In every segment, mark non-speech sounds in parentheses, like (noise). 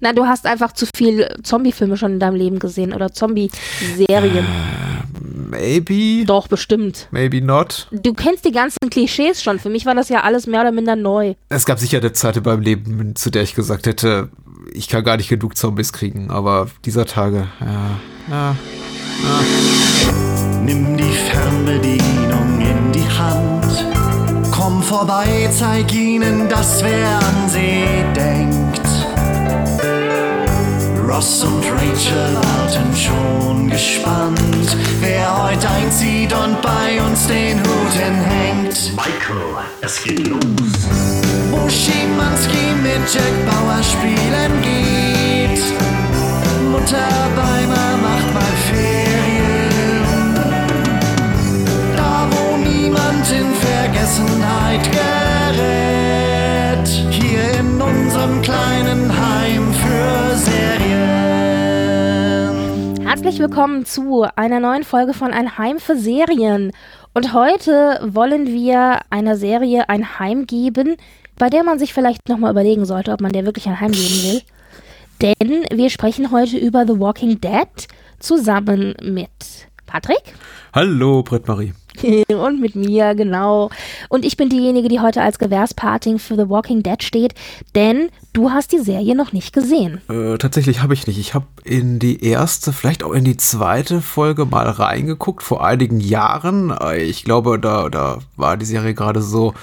Na, du hast einfach zu viel Zombie-Filme schon in deinem Leben gesehen oder Zombie-Serien. Äh, maybe. Doch, bestimmt. Maybe not. Du kennst die ganzen Klischees schon. Für mich war das ja alles mehr oder minder neu. Es gab sicher eine Zeit in meinem Leben, zu der ich gesagt hätte, ich kann gar nicht genug Zombies kriegen, aber dieser Tage, ja, ja, ja. Nimm die Fernbedienung in die Hand. Komm vorbei, zeig ihnen, dass wer an sie denkt. Ross und Rachel warten schon gespannt, wer heute einzieht und bei uns den Hut hinhängt. Michael, es geht los. Wo Schimanski mit Jack Bauer spielen geht. Mutter Beimer macht mal Ferien. Da wo niemand in Vergessenheit gerät. Hier in unserem kleinen Heim Herzlich willkommen zu einer neuen Folge von Ein Heim für Serien. Und heute wollen wir einer Serie ein Heim geben, bei der man sich vielleicht nochmal überlegen sollte, ob man der wirklich ein Heim geben will. Denn wir sprechen heute über The Walking Dead zusammen mit Patrick Hallo, Britt-Marie. (laughs) und mit mir, genau. Und ich bin diejenige, die heute als Gewährspatin für The Walking Dead steht, denn du hast die Serie noch nicht gesehen. Äh, tatsächlich habe ich nicht. Ich habe in die erste, vielleicht auch in die zweite Folge mal reingeguckt, vor einigen Jahren. Äh, Ich glaube, da, da war die Serie gerade so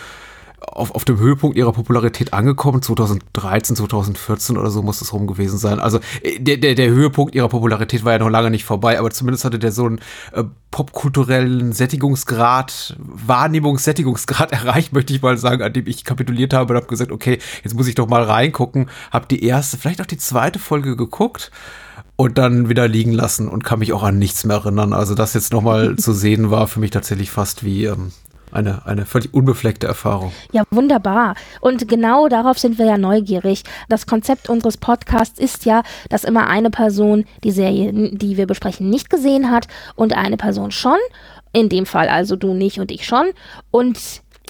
auf, auf dem Höhepunkt ihrer Popularität angekommen. 2013, 2014 oder so muss es rum gewesen sein. Also äh, der, der, der Höhepunkt ihrer Popularität war ja noch lange nicht vorbei, aber zumindest hatte der so einen äh, popkulturellen Sättigungsgrad, Wahrnehmungssättigungsgrad (laughs) erreicht, möchte ich mal sagen, an dem ich kapituliert habe und habe gesagt, okay, jetzt muss ich doch mal reingucken. Habe die erste, vielleicht auch die zweite Folge geguckt und dann wieder liegen lassen und kann mich auch an nichts mehr erinnern. Also das jetzt nochmal (laughs) zu sehen war für mich tatsächlich fast wie ähm, eine, eine völlig unbefleckte Erfahrung. Ja, wunderbar. Und genau darauf sind wir ja neugierig. Das Konzept unseres Podcasts ist ja, dass immer eine Person die Serie, die wir besprechen, nicht gesehen hat und eine Person schon. In dem Fall also du nicht und ich schon. Und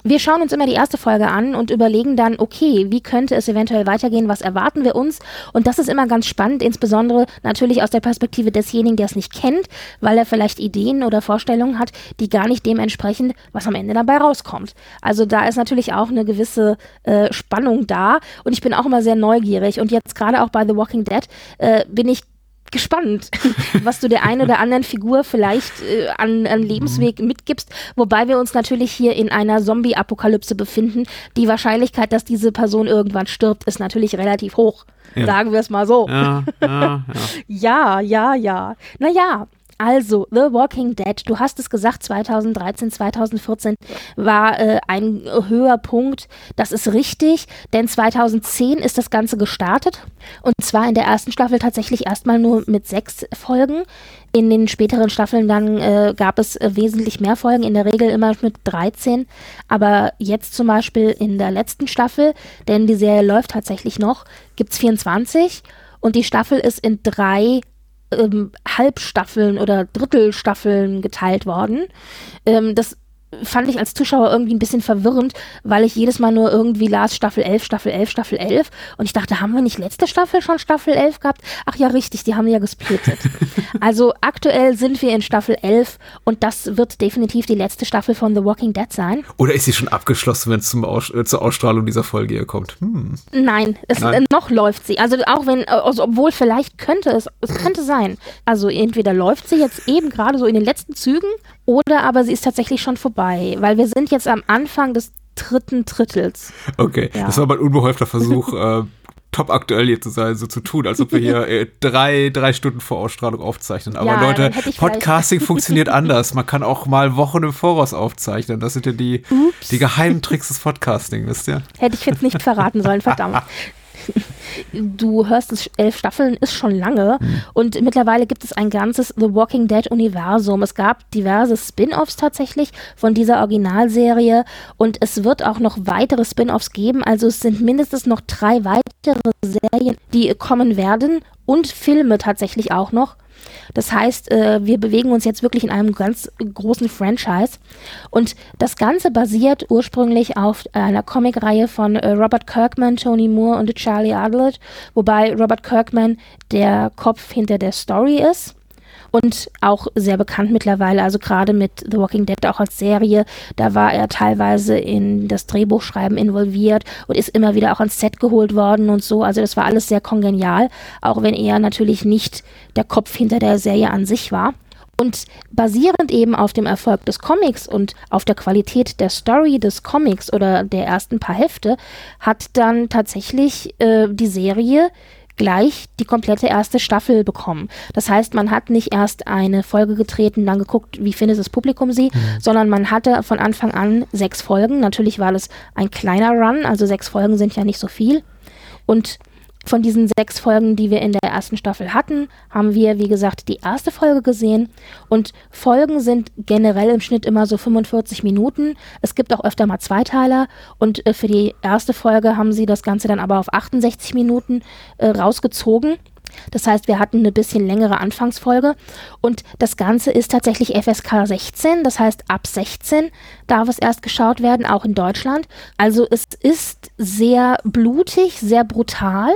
wir schauen uns immer die erste Folge an und überlegen dann, okay, wie könnte es eventuell weitergehen, was erwarten wir uns? Und das ist immer ganz spannend, insbesondere natürlich aus der Perspektive desjenigen, der es nicht kennt, weil er vielleicht Ideen oder Vorstellungen hat, die gar nicht dem entsprechen, was am Ende dabei rauskommt. Also da ist natürlich auch eine gewisse äh, Spannung da und ich bin auch immer sehr neugierig und jetzt gerade auch bei The Walking Dead äh, bin ich gespannt, (laughs) was du der einen oder anderen Figur vielleicht äh, an, an Lebensweg mitgibst, wobei wir uns natürlich hier in einer Zombie-Apokalypse befinden. Die Wahrscheinlichkeit, dass diese Person irgendwann stirbt, ist natürlich relativ hoch. Ja. Sagen wir es mal so. Ja, ja, Ja, (laughs) ja. ja, ja. Naja, also The Walking Dead, du hast es gesagt, 2013, 2014 war äh, ein Höhepunkt. Das ist richtig, denn 2010 ist das Ganze gestartet. Und zwar in der ersten Staffel tatsächlich erstmal nur mit sechs Folgen. In den späteren Staffeln dann äh, gab es äh, wesentlich mehr Folgen, in der Regel immer mit 13. Aber jetzt zum Beispiel in der letzten Staffel, denn die Serie läuft tatsächlich noch, gibt es 24. Und die Staffel ist in drei ähm, Halbstaffeln oder Drittelstaffeln geteilt worden. Ähm, das fand ich als Zuschauer irgendwie ein bisschen verwirrend, weil ich jedes Mal nur irgendwie las Staffel 11, Staffel 11, Staffel 11 und ich dachte, haben wir nicht letzte Staffel schon Staffel 11 gehabt? Ach ja, richtig, die haben ja gesplittet. (laughs) also aktuell sind wir in Staffel 11 und das wird definitiv die letzte Staffel von The Walking Dead sein. Oder ist sie schon abgeschlossen, wenn es zum Aus äh, zur Ausstrahlung dieser Folge hier kommt? Hm. Nein, es, Nein. Äh, noch läuft sie. Also auch wenn, äh, also obwohl vielleicht könnte es, es könnte sein. Also entweder läuft sie jetzt eben gerade so in den letzten Zügen oder aber sie ist tatsächlich schon vorbei, weil wir sind jetzt am Anfang des dritten Drittels. Okay, Ja. das war mein unbeholfter Versuch, (laughs) äh, top aktuell hier zu sein, so zu tun, als ob wir hier äh, drei, drei Stunden vor Ausstrahlung aufzeichnen. Aber Ja, Leute, Podcasting funktioniert (laughs) anders. Man kann auch mal Wochen im Voraus aufzeichnen. Das sind ja die, die geheimen Tricks des Podcasting, wisst ihr? Hätte ich jetzt nicht verraten sollen, verdammt. (laughs) Du hörst es, elf Staffeln ist schon lange und mittlerweile gibt es ein ganzes The Walking Dead Universum. Es gab diverse Spin-offs tatsächlich von dieser Originalserie und es wird auch noch weitere Spin-offs geben. Also es sind mindestens noch drei weitere Serien, die kommen werden und Filme tatsächlich auch noch. Das heißt, äh, wir bewegen uns jetzt wirklich in einem ganz großen Franchise. Und das Ganze basiert ursprünglich auf einer Comicreihe von äh, Robert Kirkman, Tony Moore und Charlie Adlert, wobei Robert Kirkman der Kopf hinter der Story ist und auch sehr bekannt mittlerweile, also gerade mit The Walking Dead auch als Serie, da war er teilweise in das Drehbuchschreiben involviert und ist immer wieder auch ans Set geholt worden und so, also das war alles sehr kongenial, auch wenn er natürlich nicht der Kopf hinter der Serie an sich war. Und basierend eben auf dem Erfolg des Comics und auf der Qualität der Story des Comics oder der ersten paar Hefte hat dann tatsächlich äh, die Serie gleich die komplette erste Staffel bekommen. Das heißt, man hat nicht erst eine Folge getreten, dann geguckt, wie findet das Publikum sie, mhm. sondern man hatte von Anfang an sechs Folgen. Natürlich war das ein kleiner Run, also sechs Folgen sind ja nicht so viel. Und von diesen sechs Folgen, die wir in der ersten Staffel hatten, haben wir, wie gesagt, die erste Folge gesehen. Und Folgen sind generell im Schnitt immer so 45 Minuten. Es gibt auch öfter mal Zweiteiler. Und äh, für die erste Folge haben sie das Ganze dann aber auf 68 Minuten äh, rausgezogen. Das heißt, wir hatten eine bisschen längere Anfangsfolge und das Ganze ist tatsächlich FSK 16, das heißt ab 16 darf es erst geschaut werden, auch in Deutschland. Also es ist sehr blutig, sehr brutal.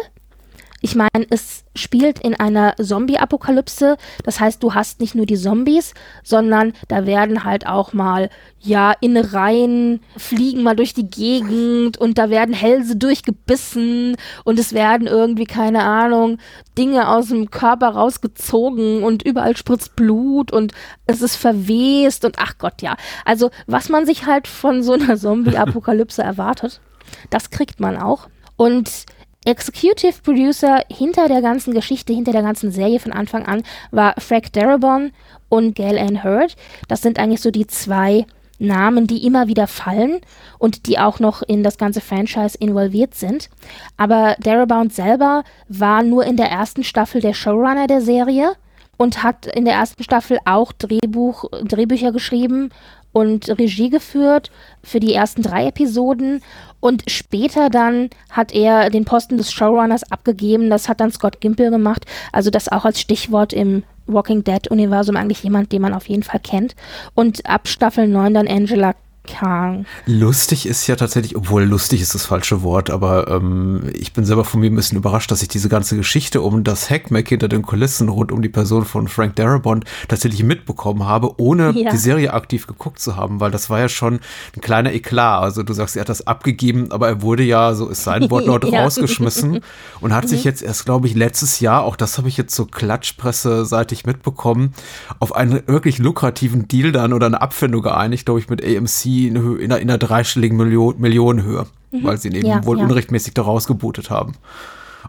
Ich meine, es spielt in einer Zombie-Apokalypse. Das heißt, du hast nicht nur die Zombies, sondern da werden halt auch mal, ja, Innereien fliegen mal durch die Gegend und da werden Hälse durchgebissen und es werden irgendwie, keine Ahnung, Dinge aus dem Körper rausgezogen und überall spritzt Blut und es ist verwest und ach Gott, ja. Also, was man sich halt von so einer (laughs) Zombie-Apokalypse erwartet, das kriegt man auch. Und Executive Producer hinter der ganzen Geschichte, hinter der ganzen Serie von Anfang an war Frank Darabont und Gail Ann Hurd. Das sind eigentlich so die zwei Namen, die immer wieder fallen und die auch noch in das ganze Franchise involviert sind. Aber Darabont selber war nur in der ersten Staffel der Showrunner der Serie und hat in der ersten Staffel auch Drehbuch, Drehbücher geschrieben und Regie geführt für die ersten drei Episoden und später dann hat er den Posten des Showrunners abgegeben. Das hat dann Scott Gimple gemacht. Also das auch als Stichwort im Walking Dead-Universum eigentlich jemand, den man auf jeden Fall kennt. Und ab Staffel 9 dann Angela Kang. Lustig ist ja tatsächlich, obwohl lustig ist das falsche Wort, aber ähm, ich bin selber von mir ein bisschen überrascht, dass ich diese ganze Geschichte um das Hackmack hinter den Kulissen rund um die Person von Frank Darabont tatsächlich mitbekommen habe, ohne ja. die Serie aktiv geguckt zu haben, weil das war ja schon ein kleiner Eklat. Also du sagst, er hat das abgegeben, aber er wurde ja, so ist sein Wortlaut, (laughs) ja. rausgeschmissen und hat sich mhm. jetzt erst, glaube ich, letztes Jahr, auch das habe ich jetzt so Klatschpresse seitig mitbekommen, auf einen wirklich lukrativen Deal dann oder eine Abfindung geeinigt, glaube ich, mit AMC in, in, einer, in einer dreistelligen Million, Millionenhöhe, mhm. weil sie ihn eben ja, wohl ja. unrechtmäßig da rausgebootet haben.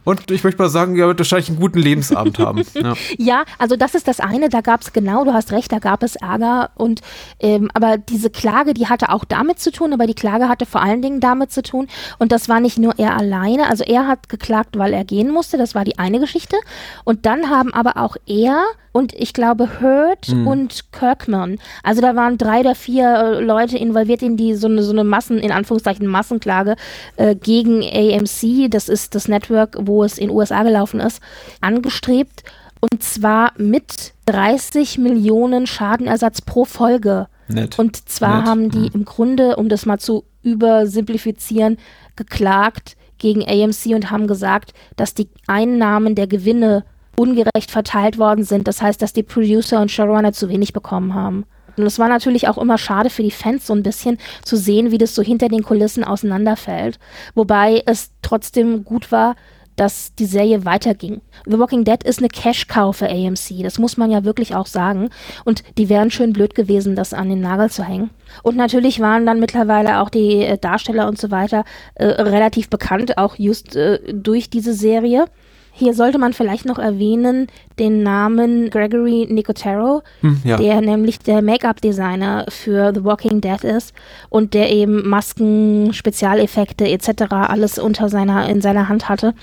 Und ich möchte mal sagen, er wird wahrscheinlich einen guten Lebensabend haben. (laughs) Ja. ja. also das ist das eine, da gab es genau, du hast recht, da gab es Ärger und ähm, aber diese Klage, die hatte auch damit zu tun, aber die Klage hatte vor allen Dingen damit zu tun und das war nicht nur er alleine, also er hat geklagt, weil er gehen musste, das war die eine Geschichte und dann haben aber auch er und ich glaube Hurt mhm. und Kirkman. Also da waren drei oder vier äh, Leute involviert in die so eine, so eine Massen, in Anführungszeichen Massenklage äh, gegen AMC, das ist das Network, wo es in den USA gelaufen ist, angestrebt. Und zwar mit 30 Millionen Schadenersatz pro Folge. Nett. Und zwar Nett. haben die mhm. im Grunde, um das mal zu übersimplifizieren, geklagt gegen AMC und haben gesagt, dass die Einnahmen der Gewinne ungerecht verteilt worden sind. Das heißt, dass die Producer und Showrunner zu wenig bekommen haben. Und es war natürlich auch immer schade für die Fans, so ein bisschen zu sehen, wie das so hinter den Kulissen auseinanderfällt. Wobei es trotzdem gut war, dass die Serie weiterging. The Walking Dead ist eine Cash-Cow für AMC, das muss man ja wirklich auch sagen. Und die wären schön blöd gewesen, das an den Nagel zu hängen. Und natürlich waren dann mittlerweile auch die äh, Darsteller und so weiter äh, relativ bekannt, auch just äh, durch diese Serie. Hier sollte man vielleicht noch erwähnen den Namen Gregory Nicotero, hm, ja. der nämlich der Make-up-Designer für The Walking Dead ist und der eben Masken, Spezialeffekte etc. alles unter seiner in seiner Hand hatte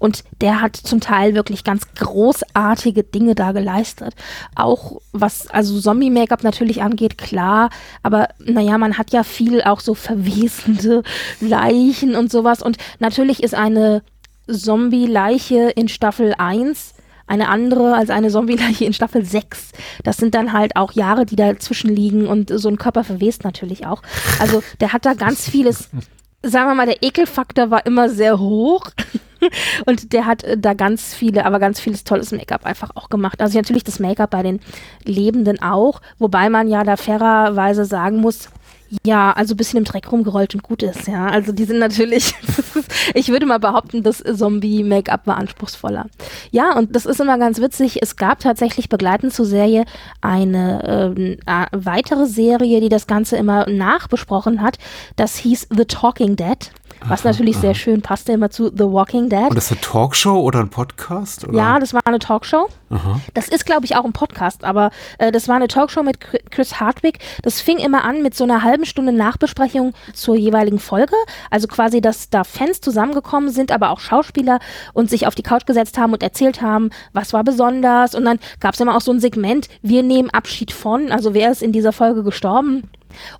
und der hat zum Teil wirklich ganz großartige Dinge da geleistet. Auch was also Zombie-Make-up natürlich angeht, klar, aber naja, man hat ja viel auch so verwesende Leichen und sowas und natürlich ist eine Zombie-Leiche in Staffel 1 eine andere als eine Zombie-Leiche in Staffel 6. Das sind dann halt auch Jahre, die dazwischen liegen und so ein Körper verwest natürlich auch. Also der hat da ganz vieles, sagen wir mal, der Ekelfaktor war immer sehr hoch. (laughs) Und der hat äh, da ganz viele, aber ganz vieles tolles Make-up einfach auch gemacht. Also natürlich das Make-up bei den Lebenden auch, wobei man ja da fairerweise sagen muss, ja, also ein bisschen im Dreck rumgerollt und gut ist, ja. Also die sind natürlich, (laughs) ich würde mal behaupten, das Zombie-Make-up war anspruchsvoller. Ja, und das ist immer ganz witzig. Es gab tatsächlich begleitend zur Serie eine äh, weitere Serie, die das Ganze immer nachbesprochen hat. Das hieß The Talking Dead. Was natürlich aha. sehr schön passte immer zu The Walking Dead. Und das ist eine Talkshow oder ein Podcast? Oder? Ja, das war eine Talkshow. Aha. Das ist, glaube ich, auch ein Podcast, aber äh, das war eine Talkshow mit Chris Hardwick. Das fing immer an mit so einer halben Stunde Nachbesprechung zur jeweiligen Folge. Also quasi, dass da Fans zusammengekommen sind, aber auch Schauspieler und sich auf die Couch gesetzt haben und erzählt haben, was war besonders. Und dann gab es immer auch so ein Segment, wir nehmen Abschied von, also wer ist in dieser Folge gestorben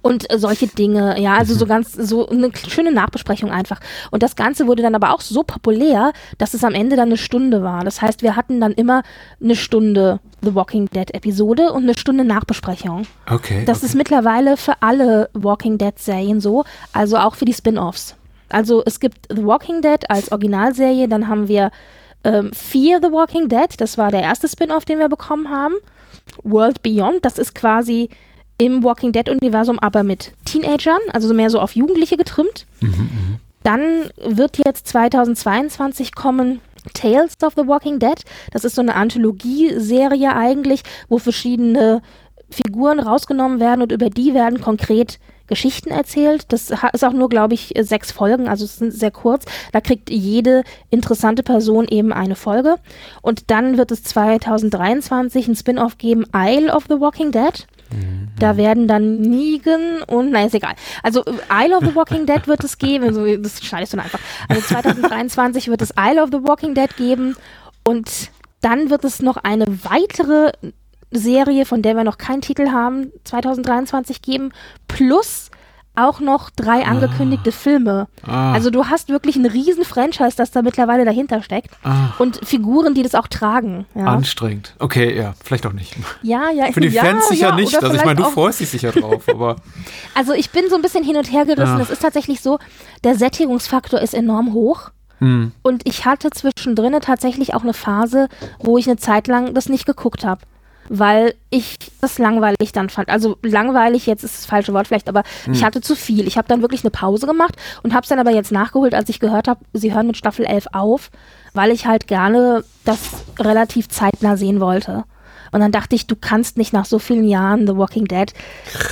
und äh, solche Dinge. Ja, also so mhm. ganz, so eine schöne Nachbesprechung einfach. Und das Ganze wurde dann aber auch so populär, dass es am Ende dann eine Stunde war. Das heißt, wir hatten dann immer eine Stunde The Walking Dead Episode und eine Stunde Nachbesprechung. Okay. Das okay. ist mittlerweile für alle Walking Dead Serien so, also auch für die Spin-offs. Also es gibt The Walking Dead als Originalserie, dann haben wir ähm, Fear the Walking Dead, das war der erste Spin-off, den wir bekommen haben. World Beyond, das ist quasi im Walking Dead-Universum, aber mit Teenagern, also mehr so auf Jugendliche getrimmt. Mhm, mhm, Dann wird jetzt 2022 kommen Tales of the Walking Dead. Das ist so eine Anthologie-Serie eigentlich, wo verschiedene Figuren rausgenommen werden und über die werden konkret Geschichten erzählt. Das ist auch nur, glaube ich, sechs Folgen, also es sind sehr kurz. Da kriegt jede interessante Person eben eine Folge. Und dann wird es 2023 ein Spin-off geben, Isle of the Walking Dead. Da werden dann Negan und, nein, ist egal. Also Isle of the Walking Dead wird es geben, also, das schneidest du einfach. Also 2023 wird es Isle of the Walking Dead geben und dann wird es noch eine weitere Serie, von der wir noch keinen Titel haben, 2023 geben, plus auch noch drei ah. angekündigte ah. Filme. Ah. Also du hast wirklich ein riesen Franchise, das da mittlerweile dahinter steckt. Ah. Und Figuren, die das auch tragen. Ja. Anstrengend. Okay, ja, vielleicht auch nicht. Ja, ja. Für die ja, Fans sicher ja, nicht. Also ich meine, du freust dich sicher drauf, (laughs) aber. Also ich bin so ein bisschen hin und her gerissen. Es ist tatsächlich so, der Sättigungsfaktor ist enorm hoch. Hm. Und ich hatte zwischendrin tatsächlich auch eine Phase, wo ich eine Zeit lang das nicht geguckt habe weil ich das langweilig dann fand. Also langweilig, jetzt ist das falsche Wort vielleicht, aber hm. ich hatte zu viel. Ich habe dann wirklich eine Pause gemacht und habe es dann aber jetzt nachgeholt, als ich gehört habe, sie hören mit Staffel 11 auf, weil ich halt gerne das relativ zeitnah sehen wollte. Und dann dachte ich, du kannst nicht nach so vielen Jahren The Walking Dead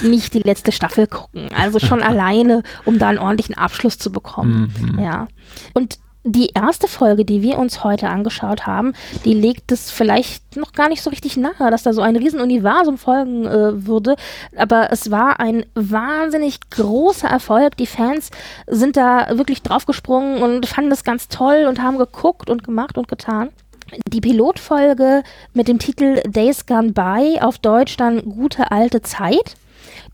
nicht die letzte Staffel gucken. Also schon (laughs) alleine, um da einen ordentlichen Abschluss zu bekommen. Mhm. Ja. Und die erste Folge, die wir uns heute angeschaut haben, die legt es vielleicht noch gar nicht so richtig nahe, dass da so ein Riesenuniversum folgen äh, würde. Aber es war ein wahnsinnig großer Erfolg. Die Fans sind da wirklich draufgesprungen und fanden das ganz toll und haben geguckt und gemacht und getan. Die Pilotfolge mit dem Titel Days Gone By, auf Deutsch dann Gute alte Zeit,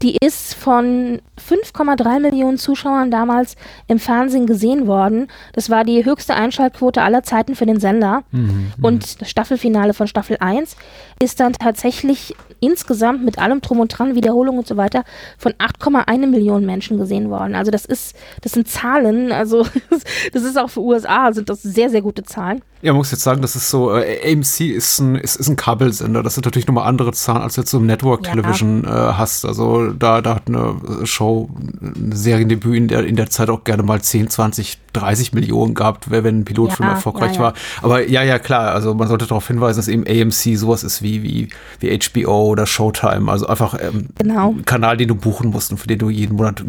die ist von 5,3 Millionen Zuschauern damals im Fernsehen gesehen worden. Das war die höchste Einschaltquote aller Zeiten für den Sender. Mhm, und das Staffelfinale von Staffel 1 ist dann tatsächlich insgesamt mit allem Drum und Dran, Wiederholung und so weiter, von 8,1 Millionen Menschen gesehen worden. Also das ist, das sind Zahlen, also (laughs) das ist auch für USA, sind das sehr, sehr gute Zahlen. Ja, man muss jetzt sagen, das ist so, äh, AMC ist ein, ist, ist ein Kabelsender. Das sind natürlich nochmal andere Zahlen, als jetzt so im Network Television ja. äh, hast. Also da, da hat eine Show, ein Seriendebüt in der, in der Zeit auch gerne mal 10, 20, 30 Millionen gehabt, wenn ein Pilotfilm ja, erfolgreich ja, war. Aber ja, ja, klar, also man sollte darauf hinweisen, dass eben AMC sowas ist wie, wie, wie HBO oder Showtime. Also einfach ähm, genau. ein Kanal, den du buchen musst und für den du jeden Monat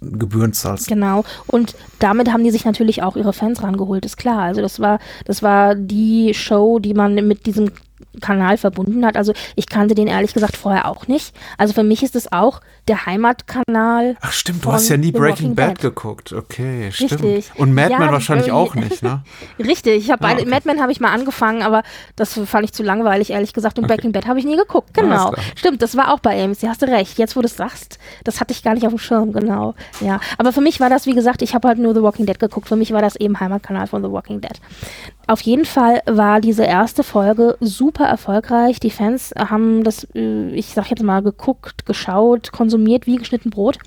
Gebühren zahlst. Genau. Und damit haben die sich natürlich auch ihre Fans rangeholt, ist klar. Also das war, das war die Show, die man mit diesem Kanal verbunden hat. Also ich kannte den ehrlich gesagt vorher auch nicht. Also für mich ist es auch der Heimatkanal. Ach stimmt, du hast ja nie Breaking Bad Dead. geguckt. Okay, stimmt. Richtig. Und Mad Ja, Men wahrscheinlich irgendwie- auch nicht, ne? (laughs) Richtig, ich habe Ah, okay. Mad Men habe ich mal angefangen, aber das fand ich zu langweilig, ehrlich gesagt. Und Okay. Breaking Bad habe ich nie geguckt, genau. Stimmt, das war auch bei AMC, hast du recht. Jetzt, wo du es sagst, das hatte ich gar nicht auf dem Schirm, genau. Ja, aber für mich war das, wie gesagt, ich habe halt nur The Walking Dead geguckt. Für mich war das eben Heimatkanal von The Walking Dead. Auf jeden Fall war diese erste Folge super erfolgreich. Die Fans haben das, äh, ich sag jetzt mal, geguckt, geschaut, konsumiert wie geschnitten Brot.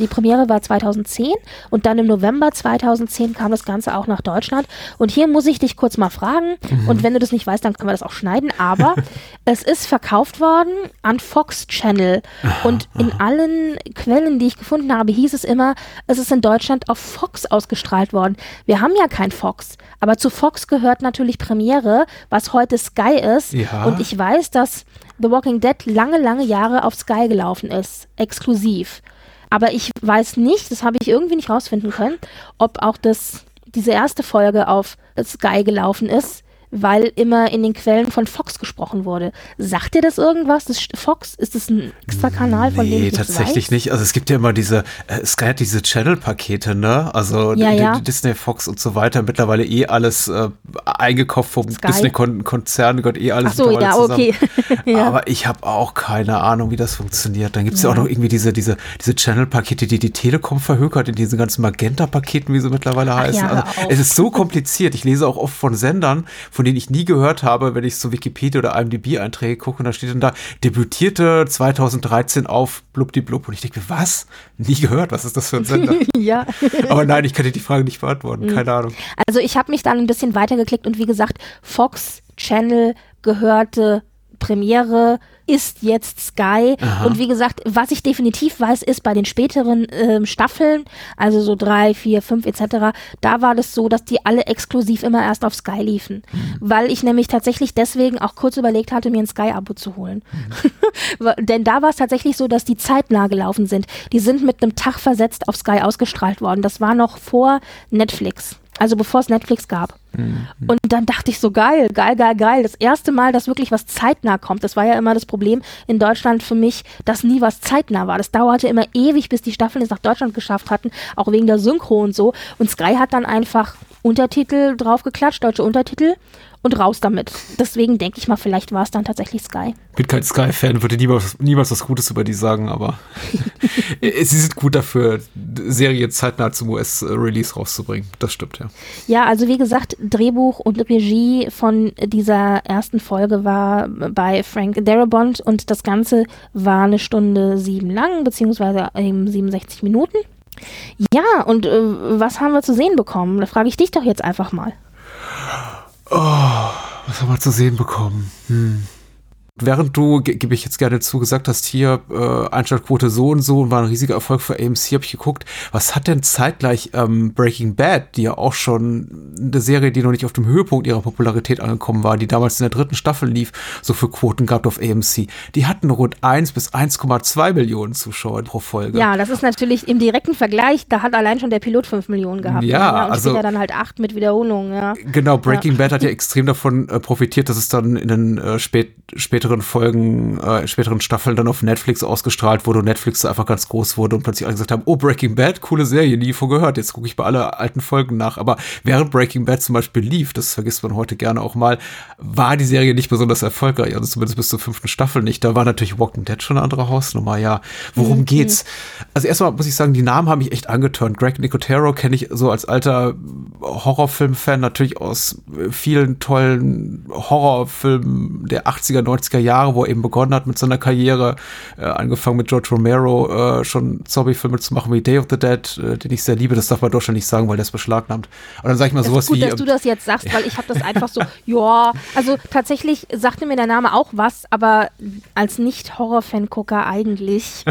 Die Premiere war 2010 und dann im November 2010 kam das Ganze auch nach Deutschland. Und hier muss ich dich kurz mal fragen, und wenn du das nicht weißt, dann können wir das auch schneiden, aber (laughs) es ist verkauft worden an Fox Channel. Und in allen Quellen, die ich gefunden habe, hieß es immer, es ist in Deutschland auf Fox ausgestrahlt worden. Wir haben ja kein Fox, aber zu Fox gehört natürlich Premiere, was heute Sky ist. Ja. Und ich weiß, dass The Walking Dead lange, lange Jahre auf Sky gelaufen ist, exklusiv. Aber ich weiß nicht, das habe ich irgendwie nicht rausfinden können, ob auch das, diese erste Folge auf Sky gelaufen ist, weil immer in den Quellen von Fox gesprochen wurde. Sagt dir das irgendwas? Das Fox, ist das ein extra Kanal, von dem Nee, ich nichts tatsächlich weiß? nicht. Also es gibt ja immer diese, äh, Sky hat diese Channel-Pakete, ne? Also Ja, ja. Disney, Fox und so weiter. Mittlerweile eh alles äh, eingekauft vom. Disney-Konzern, gehört eh alles Ach so, ja, zusammen. okay. (laughs) ja. Aber ich habe auch keine Ahnung, wie das funktioniert. Dann gibt es ja. Ja. auch noch irgendwie diese, diese, diese Channel-Pakete, die die Telekom verhökert in diesen ganzen Magenta-Paketen, wie sie mittlerweile heißen. ja, also, es ist so kompliziert. Ich lese auch oft von Sendern, von denen ich nie gehört habe, wenn ich so Wikipedia oder IMDb-Einträge gucke und da steht dann da, debütierte 2013 auf blubdiblub. Und ich denke mir, was? Nie gehört? Was ist das für ein Sender? (laughs) ja. Aber nein, ich kann dir die Frage nicht beantworten. Mhm. Keine Ahnung. Also ich habe mich dann ein bisschen weitergeklickt und wie gesagt, Fox Channel gehörte Premiere, ist jetzt Sky. Und wie gesagt, was ich definitiv weiß, ist bei den späteren ähm, Staffeln, also so drei, vier, fünf etc., da war das so, dass die alle exklusiv immer erst auf Sky liefen. Weil ich nämlich tatsächlich deswegen auch kurz überlegt hatte, mir ein Sky-Abo zu holen. (laughs) Wa- Denn da war es tatsächlich so, dass die zeitnah gelaufen sind. Die sind mit einem Tag versetzt auf Sky ausgestrahlt worden. Das war noch vor Netflix. Also bevor es Netflix gab. Und dann dachte ich so, geil, geil, geil, geil. Das erste Mal, dass wirklich was zeitnah kommt. Das war ja immer das Problem in Deutschland für mich, dass nie was zeitnah war. Das dauerte immer ewig, bis die Staffeln es nach Deutschland geschafft hatten, auch wegen der Synchro und so. Und Sky hat dann einfach Untertitel draufgeklatscht, deutsche Untertitel und raus damit. Deswegen denke ich mal, vielleicht war es dann tatsächlich Sky. bin kein Sky-Fan, würde niemals, niemals was Gutes über die sagen, aber (laughs) (laughs) sie sind gut dafür, Serie zeitnah zum US-Release rauszubringen. Das stimmt, ja. Ja, also wie gesagt, Drehbuch und Regie von dieser ersten Folge war bei Frank Darabont und das Ganze war eine Stunde sieben lang, beziehungsweise eben 67 Minuten. Ja, und äh, was haben wir zu sehen bekommen? Da frage ich dich doch jetzt einfach mal. Was haben wir zu sehen bekommen? Hm. Während du, ge- gebe ich jetzt gerne zu, gesagt hast, hier äh, Einschaltquote so und so und war ein riesiger Erfolg für AMC, habe ich geguckt, was hat denn zeitgleich ähm, Breaking Bad, die ja auch schon eine Serie, die noch nicht auf dem Höhepunkt ihrer Popularität angekommen war, die damals in der dritten Staffel lief, so für Quoten gehabt auf AMC. Die hatten rund 1 bis 1,2 Millionen Zuschauer pro Folge. Ja, das ist natürlich im direkten Vergleich, da hat allein schon der Pilot 5 Millionen gehabt. Ja, ne? und also- später dann halt 8 mit Wiederholungen, ja. Genau, Breaking Bad hat ja (laughs) extrem davon äh, profitiert, dass es dann in den äh, spät, späteren Folgen, äh, späteren Staffeln dann auf Netflix ausgestrahlt wurde und Netflix einfach ganz groß wurde und plötzlich alle gesagt haben, oh, Breaking Bad, coole Serie, nie von gehört, jetzt gucke ich bei alle alten Folgen nach. Aber während Breaking Bad zum Beispiel lief, das vergisst man heute gerne auch mal, war die Serie nicht besonders erfolgreich, also zumindest bis zur fünften Staffel nicht. Da war natürlich Walking Dead schon eine andere Hausnummer, ja. Worum geht's? Also erstmal muss ich sagen, die Namen haben mich echt angeturnt. Greg Nicotero kenne ich so als alter Horrorfilm-Fan natürlich aus äh, vielen tollen Horrorfilmen der 80er, 90er Jahre, wo er eben begonnen hat mit seiner Karriere, äh, angefangen mit George Romero, äh, schon Zombie-Filme zu machen wie Day of the Dead, äh, den ich sehr liebe. Das darf man doch schon nicht sagen, weil der ist beschlagnahmt. Und dann sage ich mal Das sowas gut, wie. dass du das jetzt sagst, weil ich habe das einfach so, (laughs) ja, also tatsächlich sagte mir der Name auch was, aber als Nicht-Horror-Fan-Gucker eigentlich,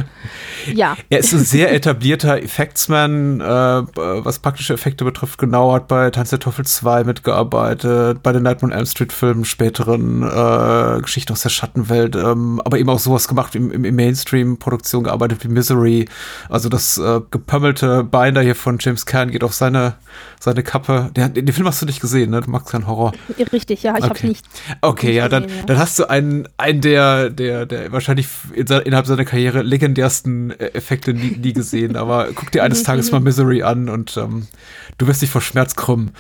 ja. (laughs) Er ist ein sehr etablierter Effektsman, äh, was praktische Effekte betrifft, genau, hat bei Tanz der Teufel 2 mitgearbeitet, bei den Nightmare on Elm Street Filmen, späteren äh, Geschichte aus der der Schattenwelt, ähm, aber eben auch sowas gemacht, im, im Mainstream-Produktion gearbeitet wie Misery. Also das äh, gepömmelte Bein da hier von James Caan geht auf seine, seine Kappe. Den, den Film hast du nicht gesehen, ne? Du magst keinen Horror. Richtig, ja, ich Okay. habe nicht. Okay, nicht ja, dann, ja. dann hast du einen, einen der, der, der wahrscheinlich innerhalb seiner Karriere legendärsten äh, Effekte nie, nie gesehen. Aber guck dir eines Tages mal Misery an und ähm, du wirst dich vor Schmerz krümmen.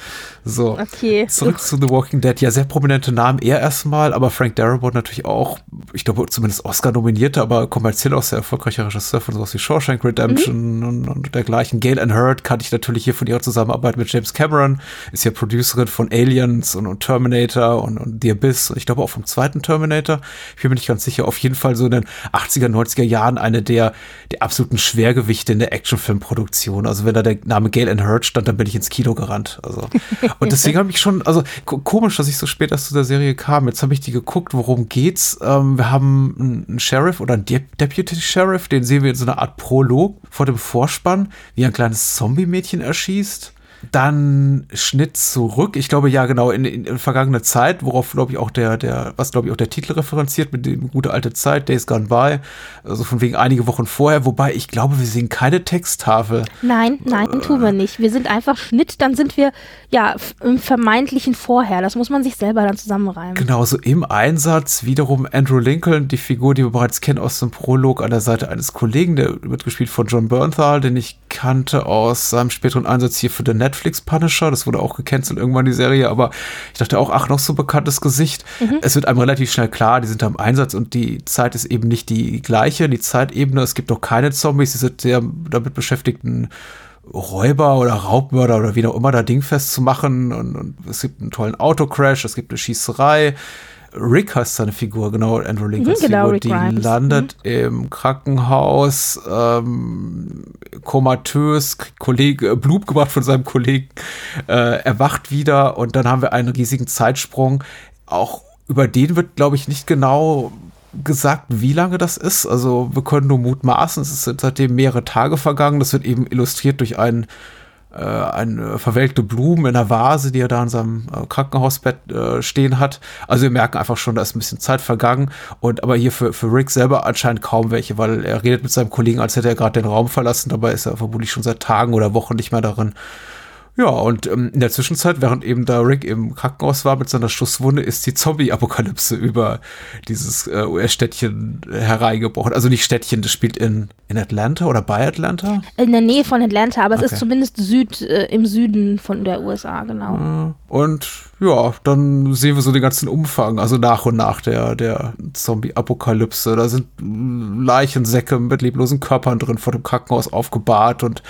So. Okay. Zurück zu The Walking Dead. Ja, sehr prominente Namen er erstmal, aber Frank Darabont natürlich auch, ich glaube zumindest Oscar nominierte, aber kommerziell auch sehr erfolgreicher Regisseur von sowas wie Shawshank Redemption und, und dergleichen. Gail Ann Hurd kannte ich natürlich hier von ihrer Zusammenarbeit mit James Cameron, ist ja Producerin von Aliens und, und Terminator und, und The Abyss und ich glaube auch vom zweiten Terminator. Ich bin mir nicht ganz sicher. Auf jeden Fall so in den 80er, 90er Jahren eine der, der absoluten Schwergewichte in der Actionfilmproduktion. Also wenn da der Name Gail Ann Hurd stand, dann bin ich ins Kino gerannt. Also (laughs) und deswegen habe ich schon, also ko- komisch, dass ich so spät erst zu der Serie kam. Jetzt habe ich die geguckt, worum geht's? Ähm, wir haben einen, einen Sheriff oder einen De Deputy Sheriff, den sehen wir in so einer Art Prolog vor dem Vorspann, wie ein kleines Zombie-Mädchen erschießt. Dann Schnitt zurück. Ich glaube, ja, genau, in, in, in vergangene Zeit, worauf, glaube ich, auch der, der, was, glaube ich, auch der Titel referenziert mit dem gute alte Zeit, Days Gone By. Also von wegen einige Wochen vorher, wobei ich glaube, wir sehen keine Texttafel. Nein, nein, tun wir nicht. Wir sind einfach Schnitt, dann sind wir ja im vermeintlichen Vorher. Das muss man sich selber dann zusammenreimen. Genauso im Einsatz wiederum Andrew Lincoln, die Figur, die wir bereits kennen aus dem Prolog an der Seite eines Kollegen, der wird gespielt von John Bernthal, den ich kannte aus seinem späteren Einsatz hier für den Netflix Punisher. Das wurde auch gecancelt irgendwann die Serie, aber ich dachte auch, ach, noch so ein bekanntes Gesicht. Es wird einem relativ schnell klar, die sind da im Einsatz und die Zeit ist eben nicht die gleiche, die Zeitebene. Es gibt auch keine Zombies, die sind sehr damit beschäftigt, einen Räuber oder Raubmörder oder wie auch immer da dingfest zu machen. Und, und es gibt einen tollen Autocrash, es gibt eine Schießerei. Rick heißt seine Figur, genau, Andrew Lincolns Mhm, genau, Figur, Rick die Grimes. landet im Krankenhaus, ähm, komatös, Kollege, äh, Blut gebracht von seinem Kollegen, äh, erwacht wieder und dann haben wir einen riesigen Zeitsprung. Auch über den wird, glaube ich, nicht genau gesagt, wie lange das ist. Also wir können nur mutmaßen, es sind seitdem mehrere Tage vergangen. Das wird eben illustriert durch einen äh, eine verwelkte Blumen in einer Vase, die er da in seinem äh, Krankenhausbett äh, stehen hat. Also wir merken einfach schon, da ist ein bisschen Zeit vergangen. Und aber hier für, für Rick selber anscheinend kaum welche, weil er redet mit seinem Kollegen, als hätte er gerade den Raum verlassen. Dabei ist er vermutlich schon seit Tagen oder Wochen nicht mehr darin. Ja, und ähm, in der Zwischenzeit, während eben da Rick im Krankenhaus war mit seiner Schusswunde, ist die Zombie-Apokalypse über dieses äh, US-Städtchen hereingebrochen. Also nicht Städtchen, das spielt in, in Atlanta oder bei Atlanta. In der Nähe von Atlanta, aber es Okay. ist zumindest Süd, äh, im Süden von der USA, genau. Und ja, dann sehen wir so den ganzen Umfang, also nach und nach der, der Zombie-Apokalypse. Da sind Leichensäcke mit leblosen Körpern drin vor dem Krankenhaus aufgebahrt und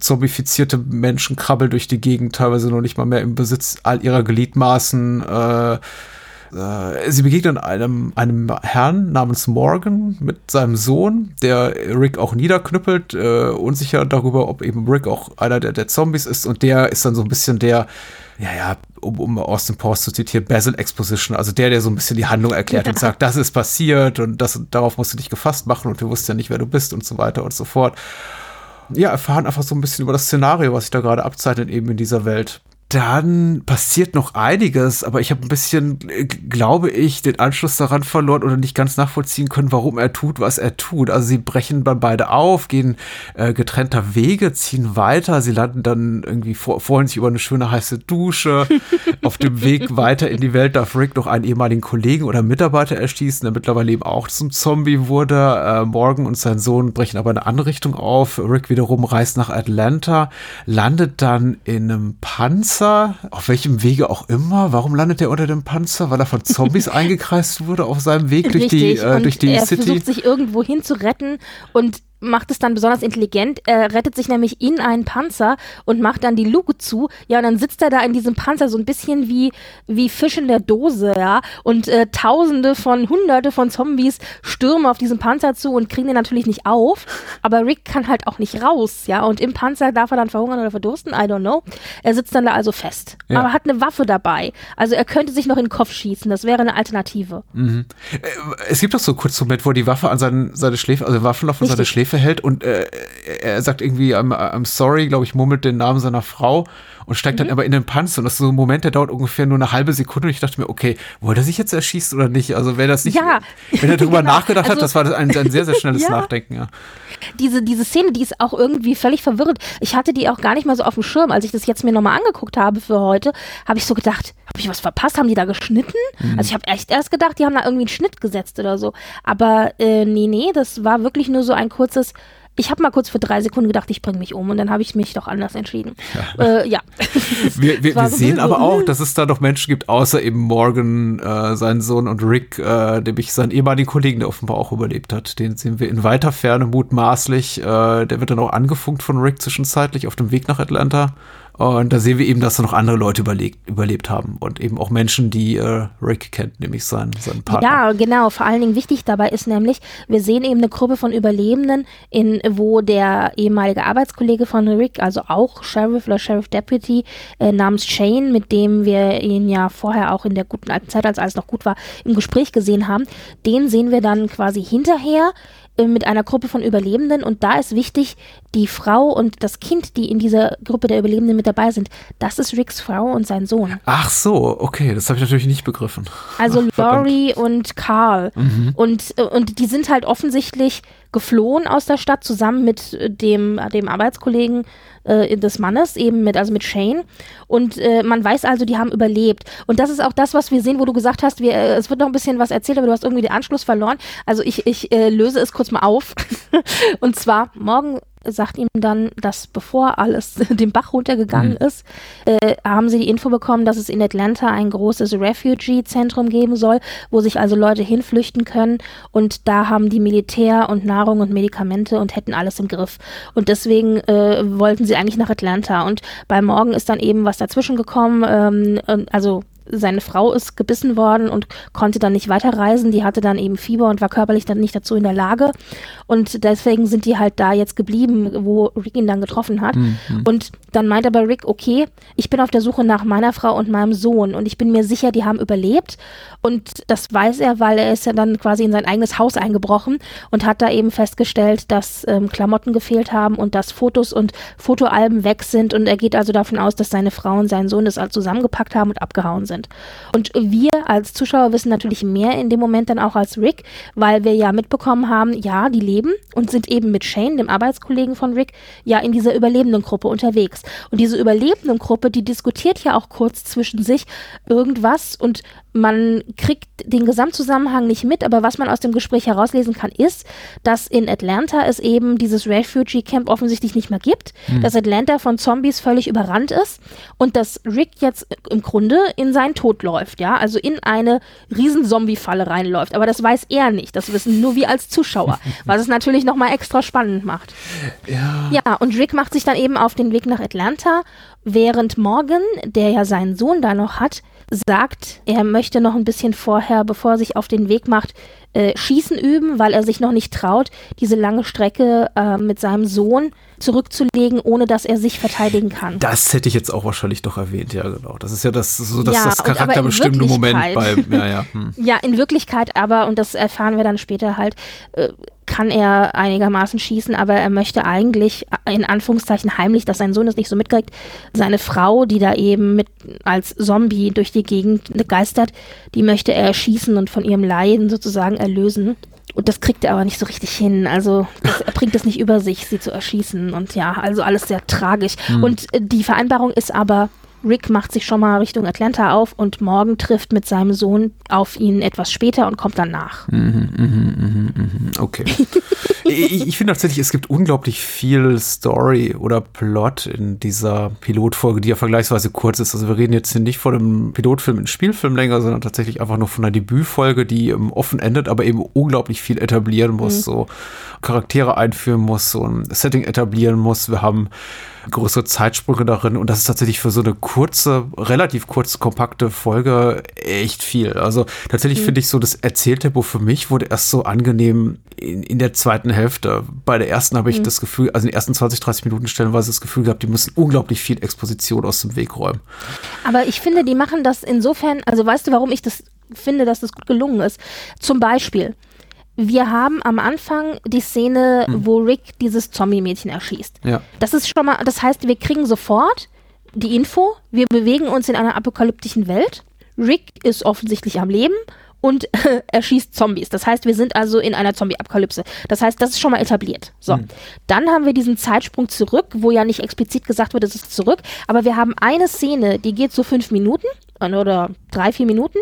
zombifizierte Menschen krabbeln durch die Gegend, teilweise noch nicht mal mehr im Besitz all ihrer Gliedmaßen. Äh, äh, sie begegnen einem, einem Herrn namens Morgan mit seinem Sohn, der Rick auch niederknüppelt, äh, unsicher darüber, ob eben Rick auch einer der, der Zombies ist. Und der ist dann so ein bisschen der, ja, ja, um, um Austin Powers zu zitieren, Basil Exposition, also der, der so ein bisschen die Handlung erklärt und (laughs) sagt, das ist passiert und das, darauf musst du dich gefasst machen und wir wussten ja nicht, wer du bist und so weiter und so fort. Ja, erfahren einfach so ein bisschen über das Szenario, was sich da gerade abzeichnet, eben in dieser Welt. Dann passiert noch einiges, aber ich habe ein bisschen, äh, glaube ich, den Anschluss daran verloren oder nicht ganz nachvollziehen können, warum er tut, was er tut. Also sie brechen dann beide auf, gehen äh, getrennter Wege, ziehen weiter, sie landen dann irgendwie, vor, freuen sich über eine schöne heiße Dusche. (laughs) Auf dem Weg weiter in die Welt darf Rick noch einen ehemaligen Kollegen oder Mitarbeiter erschießen, der mittlerweile eben auch zum Zombie wurde. Äh, Morgan und sein Sohn brechen aber in eine andere Richtung auf. Rick wiederum reist nach Atlanta, landet dann in einem Panzer, auf welchem Wege auch immer. Warum landet er unter dem Panzer? Weil er von Zombies (laughs) eingekreist wurde auf seinem Weg durch die, Richtig. äh, und durch die er City. versucht sich irgendwo hin zu retten und macht es dann besonders intelligent. Er rettet sich nämlich in einen Panzer und macht dann die Luke zu. Ja, und dann sitzt er da in diesem Panzer so ein bisschen wie, wie Fisch in der Dose, ja. Und äh, Tausende von, Hunderte von Zombies stürmen auf diesen Panzer zu und kriegen den natürlich nicht auf. Aber Rick kann halt auch nicht raus, ja. Und im Panzer darf er dann verhungern oder verdursten, I don't know. Er sitzt dann da also fest. Ja. Aber hat eine Waffe dabei. Also er könnte sich noch in den Kopf schießen. Das wäre eine Alternative. Es gibt doch so kurzen Moment, wo die Waffe an seinen, seine Schläfe, also den Waffenlauf an seine. Schläfe hält und äh, er sagt irgendwie, I'm, I'm sorry, glaube ich, murmelt den Namen seiner Frau und steigt dann aber in den Panzer und das ist so ein Moment, der dauert ungefähr nur eine halbe Sekunde und ich dachte mir, okay, wollte er sich jetzt erschießt oder nicht? Also wer das nicht, Ja. wenn er darüber (laughs) Genau. nachgedacht hat, Also- das war ein, ein sehr, sehr schnelles (laughs) Ja. Nachdenken, ja. diese, diese Szene, die ist auch irgendwie völlig verwirrend. Ich hatte die auch gar nicht mal so auf dem Schirm. Als ich das jetzt mir nochmal angeguckt habe für heute, habe ich so gedacht, habe ich was verpasst? Haben die da geschnitten? Also ich habe echt erst gedacht, die haben da irgendwie einen Schnitt gesetzt oder so. Aber äh, nee, nee, das war wirklich nur so ein kurzes. Ich habe mal kurz für drei Sekunden gedacht, ich bringe mich um und dann habe ich mich doch anders entschieden. Ja. Äh, ja. (laughs) Wir, wir, (laughs) wir so sehen aber so, auch, dass es da noch Menschen gibt, außer eben Morgan, äh, seinen Sohn und Rick, äh, nämlich seinen ehemaligen Kollegen, der offenbar auch überlebt hat. Den sehen wir in weiter Ferne mutmaßlich. Äh, der wird dann auch angefunkt von Rick zwischenzeitlich auf dem Weg nach Atlanta. Und da sehen wir eben, dass da noch andere Leute überlebt, überlebt haben und eben auch Menschen, die äh, Rick kennt, nämlich seinen, seinen Partner. Ja, genau. Vor allen Dingen wichtig dabei ist nämlich, wir sehen eben eine Gruppe von Überlebenden, in, wo der ehemalige Arbeitskollege von Rick, also auch Sheriff oder Sheriff Deputy äh, namens Shane, mit dem wir ihn ja vorher auch in der guten alten Zeit, als alles noch gut war, im Gespräch gesehen haben, den sehen wir dann quasi hinterher mit einer Gruppe von Überlebenden und da ist wichtig, die Frau und das Kind, die in dieser Gruppe der Überlebenden mit dabei sind, das ist Ricks Frau und sein Sohn. Ach so, okay, das habe ich natürlich nicht begriffen. Also (laughs) Ach. Laurie und Carl. Und, äh, und die sind halt offensichtlich geflohen aus der Stadt zusammen mit äh, dem, dem Arbeitskollegen äh, des Mannes, eben mit, also mit Shane. Und äh, man weiß also, die haben überlebt. Und das ist auch das, was wir sehen, wo du gesagt hast, wir, äh, es wird noch ein bisschen was erzählt, aber du hast irgendwie den Anschluss verloren. Also ich, ich äh, löse es kurz mal auf. (laughs) und zwar, morgen sagt ihm dann, dass bevor alles (laughs) den Bach runtergegangen ist, äh, haben sie die Info bekommen, dass es in Atlanta ein großes Refugee-Zentrum geben soll, wo sich also Leute hinflüchten können. Und da haben die Militär und Nahrung und Medikamente und hätten alles im Griff. Und deswegen äh, wollten sie eigentlich nach Atlanta. Und bei Morgen ist dann eben was dazwischen gekommen. Ähm, also seine Frau ist gebissen worden und konnte dann nicht weiterreisen. Die hatte dann eben Fieber und war körperlich dann nicht dazu in der Lage. Und deswegen sind die halt da jetzt geblieben, wo Rick ihn dann getroffen hat. Und dann meint aber Rick, okay, ich bin auf der Suche nach meiner Frau und meinem Sohn und ich bin mir sicher, die haben überlebt. Und das weiß er, weil er ist ja dann quasi in sein eigenes Haus eingebrochen und hat da eben festgestellt, dass ähm, Klamotten gefehlt haben und dass Fotos und Fotoalben weg sind. Und er geht also davon aus, dass seine Frau und sein Sohn das alles zusammengepackt haben und abgehauen sind. Und wir als Zuschauer wissen natürlich mehr in dem Moment dann auch als Rick, weil wir ja mitbekommen haben, ja, die leben und sind eben mit Shane, dem Arbeitskollegen von Rick, ja in dieser überlebenden Gruppe unterwegs. Und diese überlebenden Gruppe, die diskutiert ja auch kurz zwischen sich irgendwas und man kriegt den Gesamtzusammenhang nicht mit, aber was man aus dem Gespräch herauslesen kann, ist, dass in Atlanta es eben dieses Refugee Camp offensichtlich nicht mehr gibt, dass Atlanta von Zombies völlig überrannt ist und dass Rick jetzt im Grunde in seinen Tod läuft, ja, also in eine riesen Zombie-Falle reinläuft. Aber das weiß er nicht, das wissen nur wir als Zuschauer, (laughs) was es natürlich nochmal extra spannend macht. Ja. Ja, und Rick macht sich dann eben auf den Weg nach Atlanta, während Morgan, der ja seinen Sohn da noch hat, sagt, er möchte noch ein bisschen vorher, bevor er sich auf den Weg macht, äh, Schießen üben, weil er sich noch nicht traut, diese lange Strecke äh, mit seinem Sohn zurückzulegen, ohne dass er sich verteidigen kann. Das hätte ich jetzt auch wahrscheinlich doch erwähnt, ja, genau. Das ist ja das, so das, Ja, das charakterbestimmende Moment bei, ja, ja. Hm. (laughs) Ja, in Wirklichkeit aber, und das erfahren wir dann später halt, äh, kann er einigermaßen schießen, aber er möchte eigentlich in Anführungszeichen heimlich, dass sein Sohn es nicht so mitkriegt, seine Frau, die da eben mit als Zombie durch die Gegend geistert, die möchte er erschießen und von ihrem Leiden sozusagen erlösen. Und das kriegt er aber nicht so richtig hin. Also das, er bringt es nicht über sich, sie zu erschießen. Und ja, also alles sehr tragisch. Und äh, die Vereinbarung ist aber, Rick macht sich schon mal Richtung Atlanta auf und morgen trifft mit seinem Sohn auf ihn etwas später und kommt dann nach. Okay. (laughs) ich ich finde tatsächlich, es gibt unglaublich viel Story oder Plot in dieser Pilotfolge, die ja vergleichsweise kurz ist. Also wir reden jetzt hier nicht von einem Pilotfilm in Spielfilm länger, sondern tatsächlich einfach nur von einer Debütfolge, die ähm, offen endet, aber eben unglaublich viel etablieren muss, so Charaktere einführen muss, so ein Setting etablieren muss. Wir haben größere Zeitsprünge darin und das ist tatsächlich für so eine kurze, relativ kurze, kompakte Folge echt viel. Also tatsächlich finde ich so, das Erzähltempo für mich wurde erst so angenehm in, in der zweiten Hälfte. Bei der ersten habe ich das Gefühl, also in den ersten 20, 30 Minuten stellenweise das Gefühl gehabt, die müssen unglaublich viel Exposition aus dem Weg räumen. Aber ich finde, die machen das insofern, also weißt du, warum ich das finde, dass das gut gelungen ist? Zum Beispiel, wir haben am Anfang die Szene, wo Rick dieses Zombie-Mädchen erschießt. Ja. Das ist schon mal, das heißt, wir kriegen sofort die Info, wir bewegen uns in einer apokalyptischen Welt. Rick ist offensichtlich am Leben und (laughs) er schießt Zombies. Das heißt, wir sind also in einer Zombie-Apokalypse. Das heißt, das ist schon mal etabliert. So. Hm. Dann haben wir diesen Zeitsprung zurück, wo ja nicht explizit gesagt wird, es ist zurück, aber wir haben eine Szene, die geht so fünf Minuten oder drei, vier Minuten.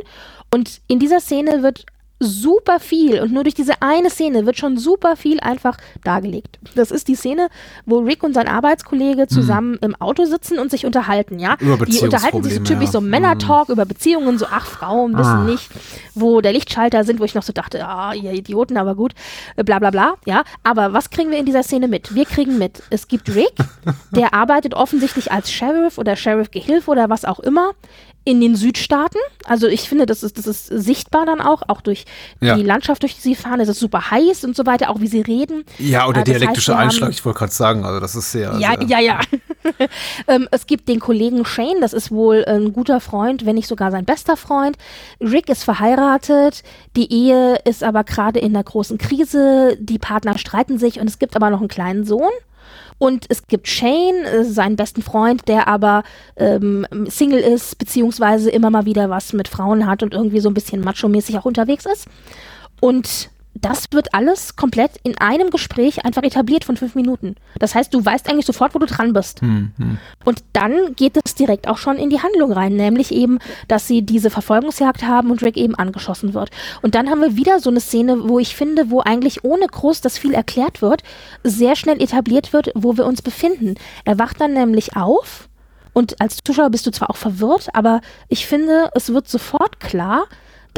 Und in dieser Szene wird super viel und nur durch diese eine Szene wird schon super viel einfach dargelegt. Das ist die Szene, wo Rick und sein Arbeitskollege zusammen im Auto sitzen und sich unterhalten, ja? Über die unterhalten sich so typisch so ja. Männer-Talk über Beziehungen, so ach Frauen wissen Ah. nicht, wo der Lichtschalter sind, wo ich noch so dachte, ah, ihr Idioten, aber gut, äh, bla bla bla, ja? Aber was kriegen wir in dieser Szene mit? Wir kriegen mit, es gibt Rick, (laughs) der arbeitet offensichtlich als Sheriff oder Sheriff-Gehilfe oder was auch immer in den Südstaaten. Also ich finde, das ist, das ist sichtbar dann auch, auch durch Ja. die Landschaft, durch die sie fahren. Es ist super heiß und so weiter, auch wie sie reden. Ja, oder Äh, das heißt, dialektische wir haben- Einschlag, ich wollte gerade sagen, also das ist sehr. Ja, sehr, ja, ja. (laughs) ähm, es gibt den Kollegen Shane, das ist wohl ein guter Freund, wenn nicht sogar sein bester Freund. Rick ist verheiratet, die Ehe ist aber gerade in einer großen Krise, die Partner streiten sich und es gibt aber noch einen kleinen Sohn. Und es gibt Shane, äh, seinen besten Freund, der aber ähm, Single ist, beziehungsweise immer mal wieder was mit Frauen hat und irgendwie so ein bisschen macho-mäßig auch unterwegs ist. Und das wird alles komplett in einem Gespräch einfach etabliert von fünf Minuten. Das heißt, du weißt eigentlich sofort, wo du dran bist. Und dann geht es direkt auch schon in die Handlung rein, nämlich eben, dass sie diese Verfolgungsjagd haben und Rick eben angeschossen wird. Und dann haben wir wieder so eine Szene, wo ich finde, wo eigentlich ohne groß das viel erklärt wird, sehr schnell etabliert wird, wo wir uns befinden. Er wacht dann nämlich auf und als Zuschauer bist du zwar auch verwirrt, aber ich finde, es wird sofort klar,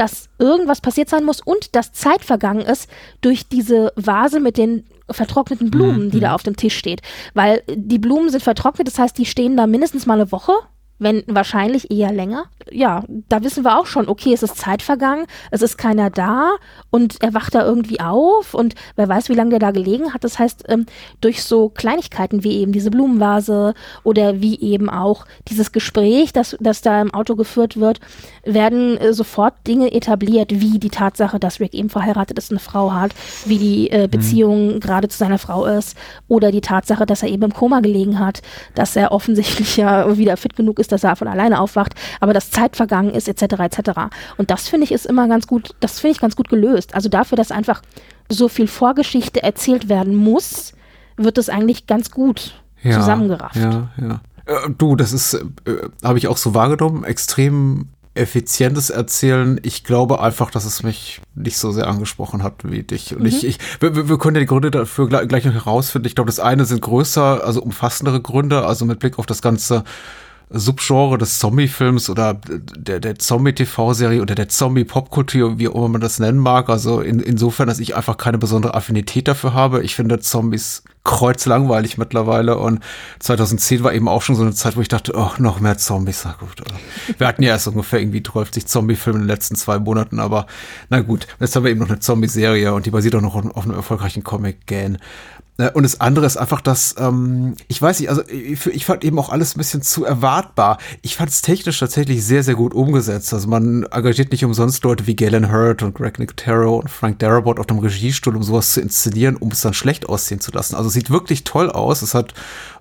dass irgendwas passiert sein muss und dass Zeit vergangen ist durch diese Vase mit den vertrockneten Blumen, die da auf dem Tisch steht. Weil die Blumen sind vertrocknet, das heißt, die stehen da mindestens mal eine Woche, wenn wahrscheinlich eher länger. Ja, da wissen wir auch schon, okay, es ist Zeit vergangen, es ist keiner da und er wacht da irgendwie auf und wer weiß, wie lange der da gelegen hat. Das heißt, ähm, durch so Kleinigkeiten wie eben diese Blumenvase oder wie eben auch dieses Gespräch, das, das da im Auto geführt wird, werden äh, sofort Dinge etabliert, wie die Tatsache, dass Rick eben verheiratet ist, eine Frau hat, wie die äh, Beziehung gerade zu seiner Frau ist oder die Tatsache, dass er eben im Koma gelegen hat, dass er offensichtlich (laughs) ja wieder fit genug ist, dass er von alleine aufwacht, aber dass Zeit vergangen ist, etc. etc. Und das finde ich ist immer ganz gut, das finde ich ganz gut gelöst. Also dafür, dass einfach so viel Vorgeschichte erzählt werden muss, wird es eigentlich ganz gut ja, zusammengerafft. Ja, ja. Äh, du, das ist, äh, habe ich auch so wahrgenommen, extrem effizientes Erzählen. Ich glaube einfach, dass es mich nicht so sehr angesprochen hat wie dich. Und ich, ich, wir, wir können ja die Gründe dafür gleich, gleich noch herausfinden. Ich glaube, das eine sind größer, also umfassendere Gründe, also mit Blick auf das ganze Subgenre des Zombie-Films oder der, der Zombie-TV-Serie oder der Zombie-Popkultur, wie auch immer man das nennen mag. Also in, insofern, dass ich einfach keine besondere Affinität dafür habe. Ich finde Zombies kreuzlangweilig mittlerweile und 2010 war eben auch schon so eine Zeit, wo ich dachte, oh, noch mehr Zombies. Na gut. Wir hatten ja erst ungefähr irgendwie 12 Zombie-Filme in den letzten zwei Monaten, aber na gut. Jetzt haben wir eben noch eine Zombie-Serie und die basiert auch noch auf, einem erfolgreichen Comic-Gan. Äh, Und das andere ist einfach, dass, ähm, ich weiß nicht, also ich, ich fand eben auch alles ein bisschen zu erwartbar. Ich fand es technisch tatsächlich sehr, sehr gut umgesetzt. Also man engagiert nicht umsonst Leute wie Galen Hurd und Greg Nicotero und Frank Darabont auf dem Regiestuhl, um sowas zu inszenieren, um es dann schlecht aussehen zu lassen. Also es sieht wirklich toll aus. Es hat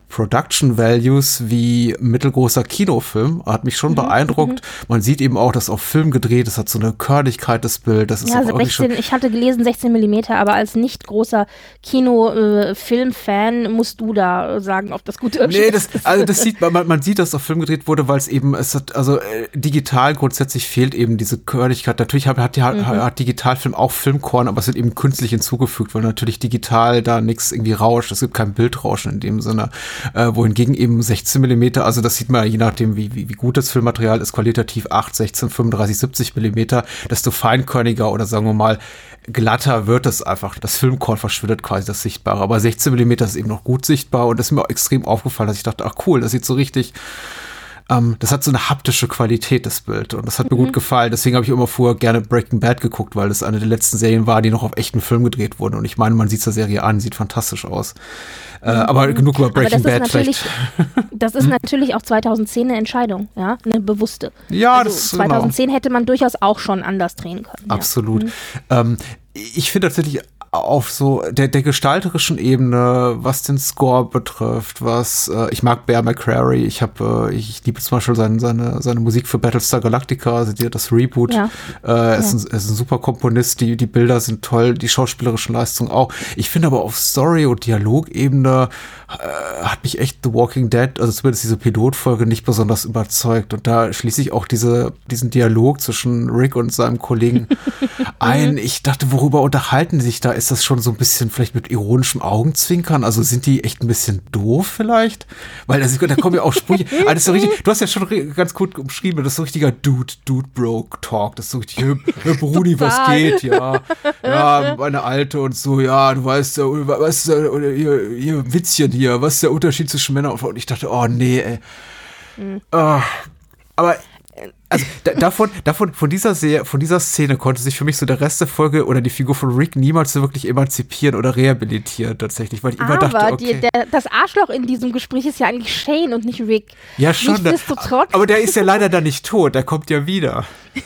Production Values wie mittelgroßer Kinofilm. Hat mich Mhm, schon beeindruckt. Man sieht eben auch, dass auf Film gedreht ist, hat so eine Körnigkeit des Bild. Das ist Ja, also irgendwie 16, ich hatte gelesen 16 Millimeter, aber als nicht großer Kino-Film-Fan musst du da sagen, ob das gut ist. Nee, das, also das (laughs) sieht man, man, sieht, dass auf Film gedreht wurde, weil es eben, es hat, also äh, digital grundsätzlich fehlt eben diese Körnigkeit. Natürlich hat, hat, hat, hat Digitalfilm auch Filmkorn, aber es wird eben künstlich hinzugefügt, weil natürlich digital da nichts irgendwie rauscht. Es gibt kein Bildrauschen in dem Sinne. Äh, wohingegen eben 16 Millimeter, also das sieht man ja je nachdem, wie, wie, wie gut das Filmmaterial ist, qualitativ 8, 16, 35, 70 Millimeter, desto feinkörniger oder sagen wir mal glatter wird es einfach. Das Filmkorn verschwindet quasi das Sichtbare. Aber 16 Millimeter ist eben noch gut sichtbar und das ist mir auch extrem aufgefallen, dass ich dachte, ach cool, das sieht so richtig, ähm, das hat so eine haptische Qualität, das Bild. Und das hat mir gut gefallen. Deswegen habe ich immer vorher gerne Breaking Bad geguckt, weil das eine der letzten Serien war, die noch auf echten Film gedreht wurden. Und ich meine, man sieht der Serie an, sieht fantastisch aus. Äh, aber genug über Mhm. Breaking Bad vielleicht. das ist (laughs) natürlich auch 2010 eine Entscheidung, ja, eine bewusste. Ja, also das ist genau. 2010 hätte man durchaus auch schon anders drehen können. Ja. Absolut. Ähm, ich finde tatsächlich auf so der, der gestalterischen Ebene, was den Score betrifft, was äh, ich mag Bear McCrary, ich habe, äh, ich liebe zum Beispiel seine, seine, seine Musik für Battlestar Galactica, also die, das Reboot. Ja. Äh, er, ist ja. ein, ist ein super Komponist, die, die Bilder sind toll, die schauspielerischen Leistungen auch. Ich finde aber auf Story- und Dialogebene äh, hat mich echt The Walking Dead, also zumindest diese Pilotfolge, nicht besonders überzeugt. Und da schließe ich auch diese, diesen Dialog zwischen Rick und seinem Kollegen (laughs) ein. Ich dachte, worüber unterhalten sich da? Ist das schon so ein bisschen vielleicht mit ironischem Augenzwinkern? Also sind die echt ein bisschen doof vielleicht? Weil also, da kommen ja auch Sprüche. ah, das ist so richtig, du hast ja schon ganz gut umschrieben, das ist so richtiger Dude, Dude Bro Talk. Das ist so richtig, hey, Brudi, was geht? Ja, ja, (laughs) meine Alte und so, ja, du weißt, was, hier, hier Witzchen hier, was ist der Unterschied zwischen Männern und Frauen? Und ich dachte, oh nee, ey. Mhm. Oh, aber also davon, davon, von dieser Serie, von dieser Szene konnte sich für mich so der Rest der Folge oder die Figur von Rick niemals so wirklich emanzipieren oder rehabilitieren tatsächlich, weil ich immer aber dachte, okay. Die, der, das Arschloch in diesem Gespräch ist ja eigentlich Shane und nicht Rick. Ja schon. Nichtsdestotrotz. Aber der ist ja leider da nicht tot, der kommt ja wieder. (laughs)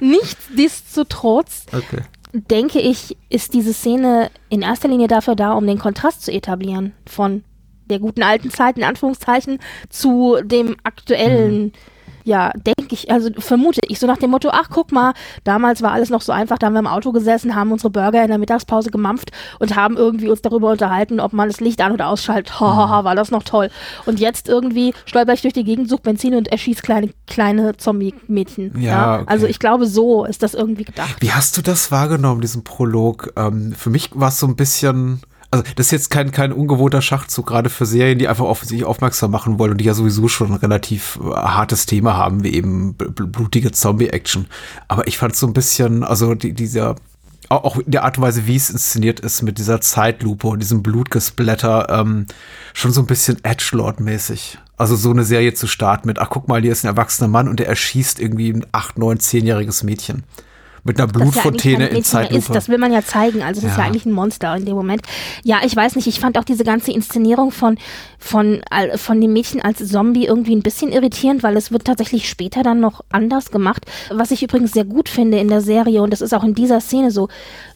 Nichtsdestotrotz okay. denke ich, ist diese Szene in erster Linie dafür da, um den Kontrast zu etablieren von der guten alten Zeit in Anführungszeichen zu dem aktuellen. Mhm ja, denke ich, also vermute ich, so nach dem Motto, ach guck mal, damals war alles noch so einfach, da haben wir im Auto gesessen, haben unsere Burger in der Mittagspause gemampft und haben irgendwie uns darüber unterhalten, ob man das Licht an- oder ausschaltet. Hahaha, war das noch toll. Und jetzt irgendwie stolper ich durch die Gegend, suche Benzin und erschießt kleine, kleine Zombie-Mädchen. Ja, ja? Okay. Also ich glaube, so ist das irgendwie gedacht. Wie hast du das wahrgenommen, diesen Prolog? Ähm, für mich war es so ein bisschen also das ist jetzt kein, kein ungewohnter Schachzug, gerade für Serien, die einfach auf sich aufmerksam machen wollen und die ja sowieso schon ein relativ äh, hartes Thema haben, wie eben blutige Zombie-Action. Aber ich fand so ein bisschen, also die, dieser, auch in der Art und Weise, wie es inszeniert ist, mit dieser Zeitlupe und diesem Blutgesplatter, ähm, schon so ein bisschen Edgelord-mäßig. Also so eine Serie zu starten mit, ach guck mal, hier ist ein erwachsener Mann und der erschießt irgendwie ein acht, neun, zehnjähriges Mädchen mit einer Blutfontäne ja in Zeitlupe. Ist. Das will man ja zeigen. Also das ja. ist ja eigentlich ein Monster in dem Moment. Ja, ich weiß nicht. Ich fand auch diese ganze Inszenierung von von von dem Mädchen als Zombie irgendwie ein bisschen irritierend, weil es wird tatsächlich später dann noch anders gemacht. Was ich übrigens sehr gut finde in der Serie und das ist auch in dieser Szene so.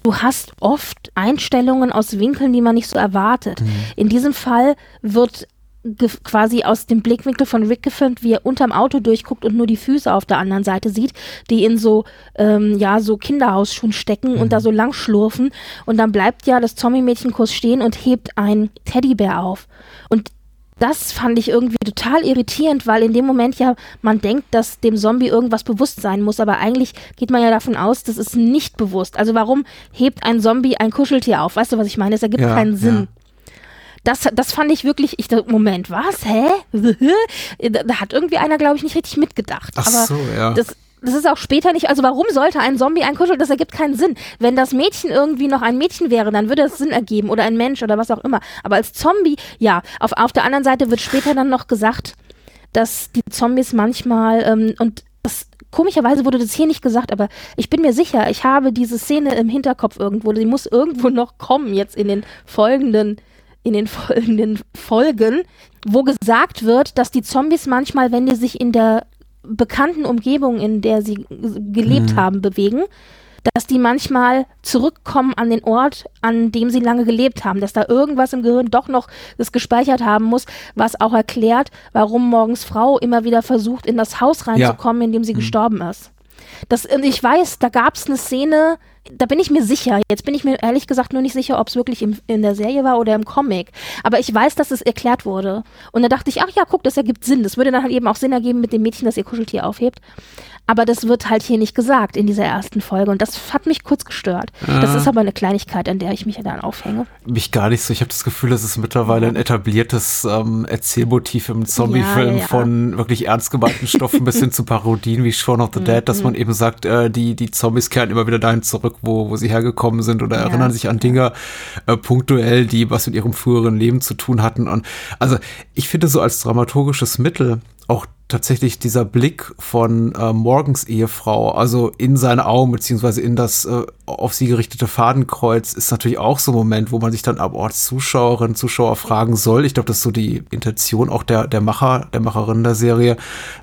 Du hast oft Einstellungen aus Winkeln, die man nicht so erwartet. Mhm. In diesem Fall wird quasi aus dem Blickwinkel von Rick gefilmt, wie er unterm Auto durchguckt und nur die Füße auf der anderen Seite sieht, die in so, ähm, ja, so Kinderhausschuhen stecken mhm. und da mhm. so lang schlurfen. Und dann bleibt ja das Zombie-Mädchen kurz stehen und hebt ein Teddybär auf. Und das fand ich irgendwie total irritierend, weil in dem Moment ja man denkt, dass dem Zombie irgendwas bewusst sein muss, aber eigentlich geht man ja davon aus, das ist nicht bewusst. Also warum hebt ein Zombie ein Kuscheltier auf? Weißt du, was ich meine? Es ergibt ja, keinen Sinn. Ja. Das, das fand ich wirklich, ich dachte, Moment, was? Hä? (laughs) da hat irgendwie einer, glaube ich, nicht richtig mitgedacht. Ach Aber so, ja. Das, das ist auch später nicht, also warum sollte ein Zombie ein Kuschel, das ergibt keinen Sinn. Wenn das Mädchen irgendwie noch ein Mädchen wäre, dann würde es Sinn ergeben oder ein Mensch oder was auch immer. Aber als Zombie, ja, auf, auf der anderen Seite wird später dann noch gesagt, dass die Zombies manchmal, ähm, und das, komischerweise wurde das hier nicht gesagt, aber ich bin mir sicher, ich habe diese Szene im Hinterkopf irgendwo, die muss irgendwo noch kommen jetzt in den folgenden in den folgenden Folgen, wo gesagt wird, dass die Zombies manchmal, wenn die sich in der bekannten Umgebung, in der sie gelebt mhm. haben, bewegen, dass die manchmal zurückkommen an den Ort, an dem sie lange gelebt haben, dass da irgendwas im Gehirn doch noch das gespeichert haben muss, was auch erklärt, warum morgens Frau immer wieder versucht, in das Haus reinzukommen, ja. in dem sie mhm. gestorben ist. Das, ich weiß, da gab es eine Szene, da bin ich mir sicher. Jetzt bin ich mir ehrlich gesagt nur nicht sicher, ob es wirklich im, in der Serie war oder im Comic. Aber ich weiß, dass es erklärt wurde. Und da dachte ich, ach ja, guck, das ergibt Sinn. Das würde dann halt eben auch Sinn ergeben mit dem Mädchen, das ihr Kuscheltier aufhebt. Aber das wird halt hier nicht gesagt in dieser ersten Folge. Und das hat mich kurz gestört. Ja. Das ist aber eine Kleinigkeit, an der ich mich dann aufhänge. Mich gar nicht so. Ich habe das Gefühl, das ist mittlerweile ein etabliertes ähm, Erzählmotiv im Zombie-Film ja, ja, von wirklich ernst gemeinten Stoffen bis hin zu Parodien wie Shaun of the (laughs) Dead, dass mhm. man eben sagt, äh, die, die Zombies kehren immer wieder dahin zurück, wo, wo sie hergekommen sind oder erinnern sich an Dinge äh, punktuell, die was mit ihrem früheren Leben zu tun hatten. Und also ich finde so als dramaturgisches Mittel auch tatsächlich dieser Blick von äh, Morgens Ehefrau, also in seine Augen, beziehungsweise in das äh, auf sie gerichtete Fadenkreuz, ist natürlich auch so ein Moment, wo man sich dann ab Ort Zuschauerinnen, Zuschauer fragen soll. Ich glaube, das ist so die Intention auch der, der Macher, der Macherin der Serie.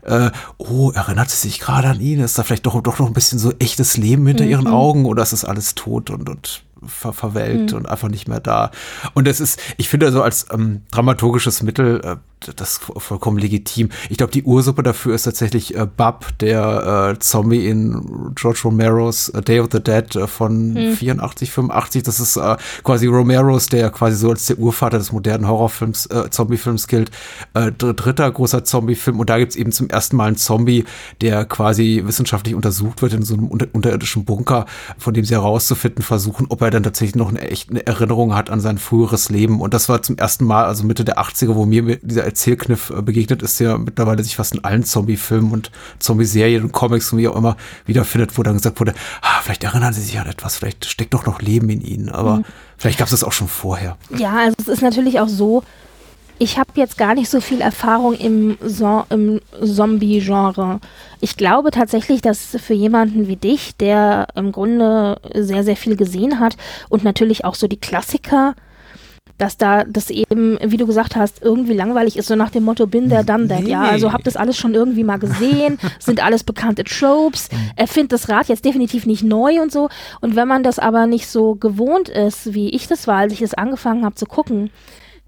Äh, oh, erinnert sie sich gerade an ihn? Ist da vielleicht doch, doch noch ein bisschen so echtes Leben hinter mhm. ihren Augen oder ist das alles tot und, und ver verwelkt mhm. und einfach nicht mehr da. Und es ist, ich finde also als ähm, dramaturgisches Mittel äh, das vollkommen legitim. Ich glaube, die Ursuppe dafür ist tatsächlich äh, Bub, der äh, Zombie in George Romeros äh, Day of the Dead äh, von hm. 84, 85. Das ist äh, quasi Romeros, der quasi so als der Urvater des modernen Horrorfilms, äh, Zombiefilms gilt. Äh, dritter großer Zombiefilm. Und da gibt's eben zum ersten Mal einen Zombie, der quasi wissenschaftlich untersucht wird in so einem unter unterirdischen Bunker, von dem sie herauszufinden versuchen, ob er dann tatsächlich noch eine echte Erinnerung hat an sein früheres Leben. Und das war zum ersten Mal, also Mitte der 80er, wo mir dieser Erzählkniff äh, begegnet ist, der mittlerweile sich fast in allen Zombie-Filmen und Zombie-Serien und Comics und wie auch immer wiederfindet, wo dann gesagt wurde, ah, vielleicht erinnern sie sich an etwas, vielleicht steckt doch noch Leben in ihnen, aber mhm. vielleicht gab es das auch schon vorher. Ja, also es ist natürlich auch so, ich habe jetzt gar nicht so viel Erfahrung im, so im Zombie-Genre. Ich glaube tatsächlich, dass für jemanden wie dich, der im Grunde sehr, sehr viel gesehen hat und natürlich auch so die Klassiker dass da das eben, wie du gesagt hast, irgendwie langweilig ist, so nach dem Motto, bin der, done that, nee. ja. Also hab das alles schon irgendwie mal gesehen, (laughs) sind alles bekannte Tropes, mhm. erfindet das Rad jetzt definitiv nicht neu und so. Und wenn man das aber nicht so gewohnt ist, wie ich das war, als ich das angefangen habe zu gucken,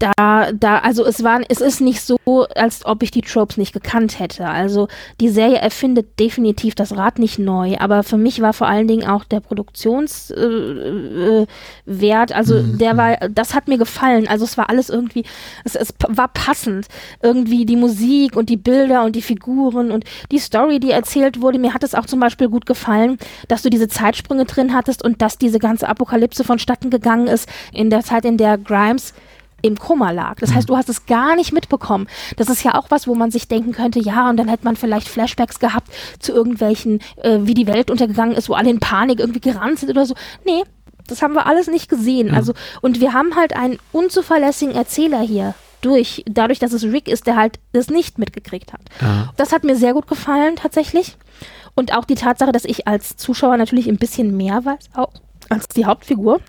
da, da, also es war, es ist nicht so, als ob ich die Tropes nicht gekannt hätte. Also die Serie erfindet definitiv das Rad nicht neu, aber für mich war vor allen Dingen auch der Produktionswert, äh, äh, also mhm. der war, das hat mir gefallen. Also es war alles irgendwie, es, es war passend. Irgendwie die Musik und die Bilder und die Figuren und die Story, die erzählt wurde. Mir hat es auch zum Beispiel gut gefallen, dass du diese Zeitsprünge drin hattest und dass diese ganze Apokalypse vonstatten gegangen ist in der Zeit, in der Grimes im Koma lag. Das heißt, du hast es gar nicht mitbekommen. Das ist ja auch was, wo man sich denken könnte, ja, und dann hätte man vielleicht Flashbacks gehabt zu irgendwelchen, äh, wie die Welt untergegangen ist, wo alle in Panik irgendwie gerannt sind oder so. Nee, das haben wir alles nicht gesehen. Also, und wir haben halt einen unzuverlässigen Erzähler hier durch, dadurch, dass es Rick ist, der halt das nicht mitgekriegt hat. Ja. Das hat mir sehr gut gefallen, tatsächlich. Und auch die Tatsache, dass ich als Zuschauer natürlich ein bisschen mehr weiß, auch als die Hauptfigur.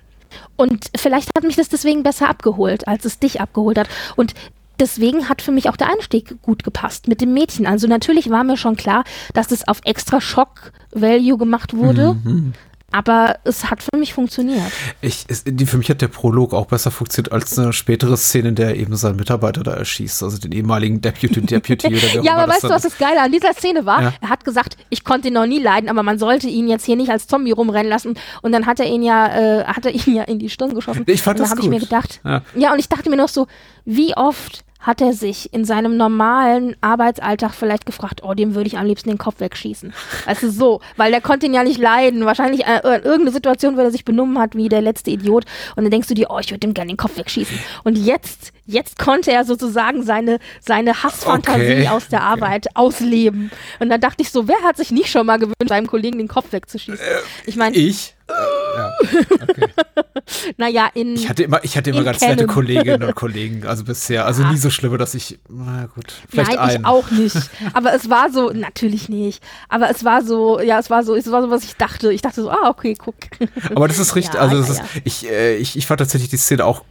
Und vielleicht hat mich das deswegen besser abgeholt, als es dich abgeholt hat. Und deswegen hat für mich auch der Einstieg gut gepasst mit dem Mädchen. Also natürlich war mir schon klar, dass es auf extra Schock-Value gemacht wurde. Mhm. Aber es hat für mich funktioniert. Ich, es, die, für mich hat der Prolog auch besser funktioniert als eine spätere Szene, in der er eben seinen Mitarbeiter da erschießt, also den ehemaligen Deputy Deputy oder der (laughs) Ja, aber weißt du, was das Geile an dieser Szene war? Ja. Er hat gesagt, ich konnte ihn noch nie leiden, aber man sollte ihn jetzt hier nicht als Zombie rumrennen lassen. Und dann hat er ihn ja, äh, hat er ihn ja in die Stirn geschossen. Ich fand und das da habe ich mir gedacht. Ja. ja, und ich dachte mir noch so, wie oft hat er sich in seinem normalen Arbeitsalltag vielleicht gefragt, oh, dem würde ich am liebsten den Kopf wegschießen. Also so, weil der konnte ihn ja nicht leiden. Wahrscheinlich äh, irgendeine Situation, wo er sich benommen hat wie der letzte Idiot. Und dann denkst du dir, oh, ich würde dem gerne den Kopf wegschießen. Und jetzt, jetzt konnte er sozusagen seine, seine Hassfantasie okay. aus der Arbeit okay. ausleben. Und dann dachte ich so, wer hat sich nicht schon mal gewünscht, seinem Kollegen den Kopf wegzuschießen? Äh, ich meine. Ich? Ja, (laughs) okay. naja, in. Ich hatte immer, ich hatte immer ganz Canon. nette Kolleginnen und (laughs) Kollegen, also bisher. Also nie so schlimm, dass ich. Na gut, vielleicht Nein, einen. ich auch nicht. (laughs) Aber es war so, natürlich nicht. Aber es war so, ja, es war so, es war so, was ich dachte. Ich dachte so, ah, okay, guck. Aber das ist richtig, ja, also das ja, ist, ich, äh, ich, ich fand tatsächlich die Szene auch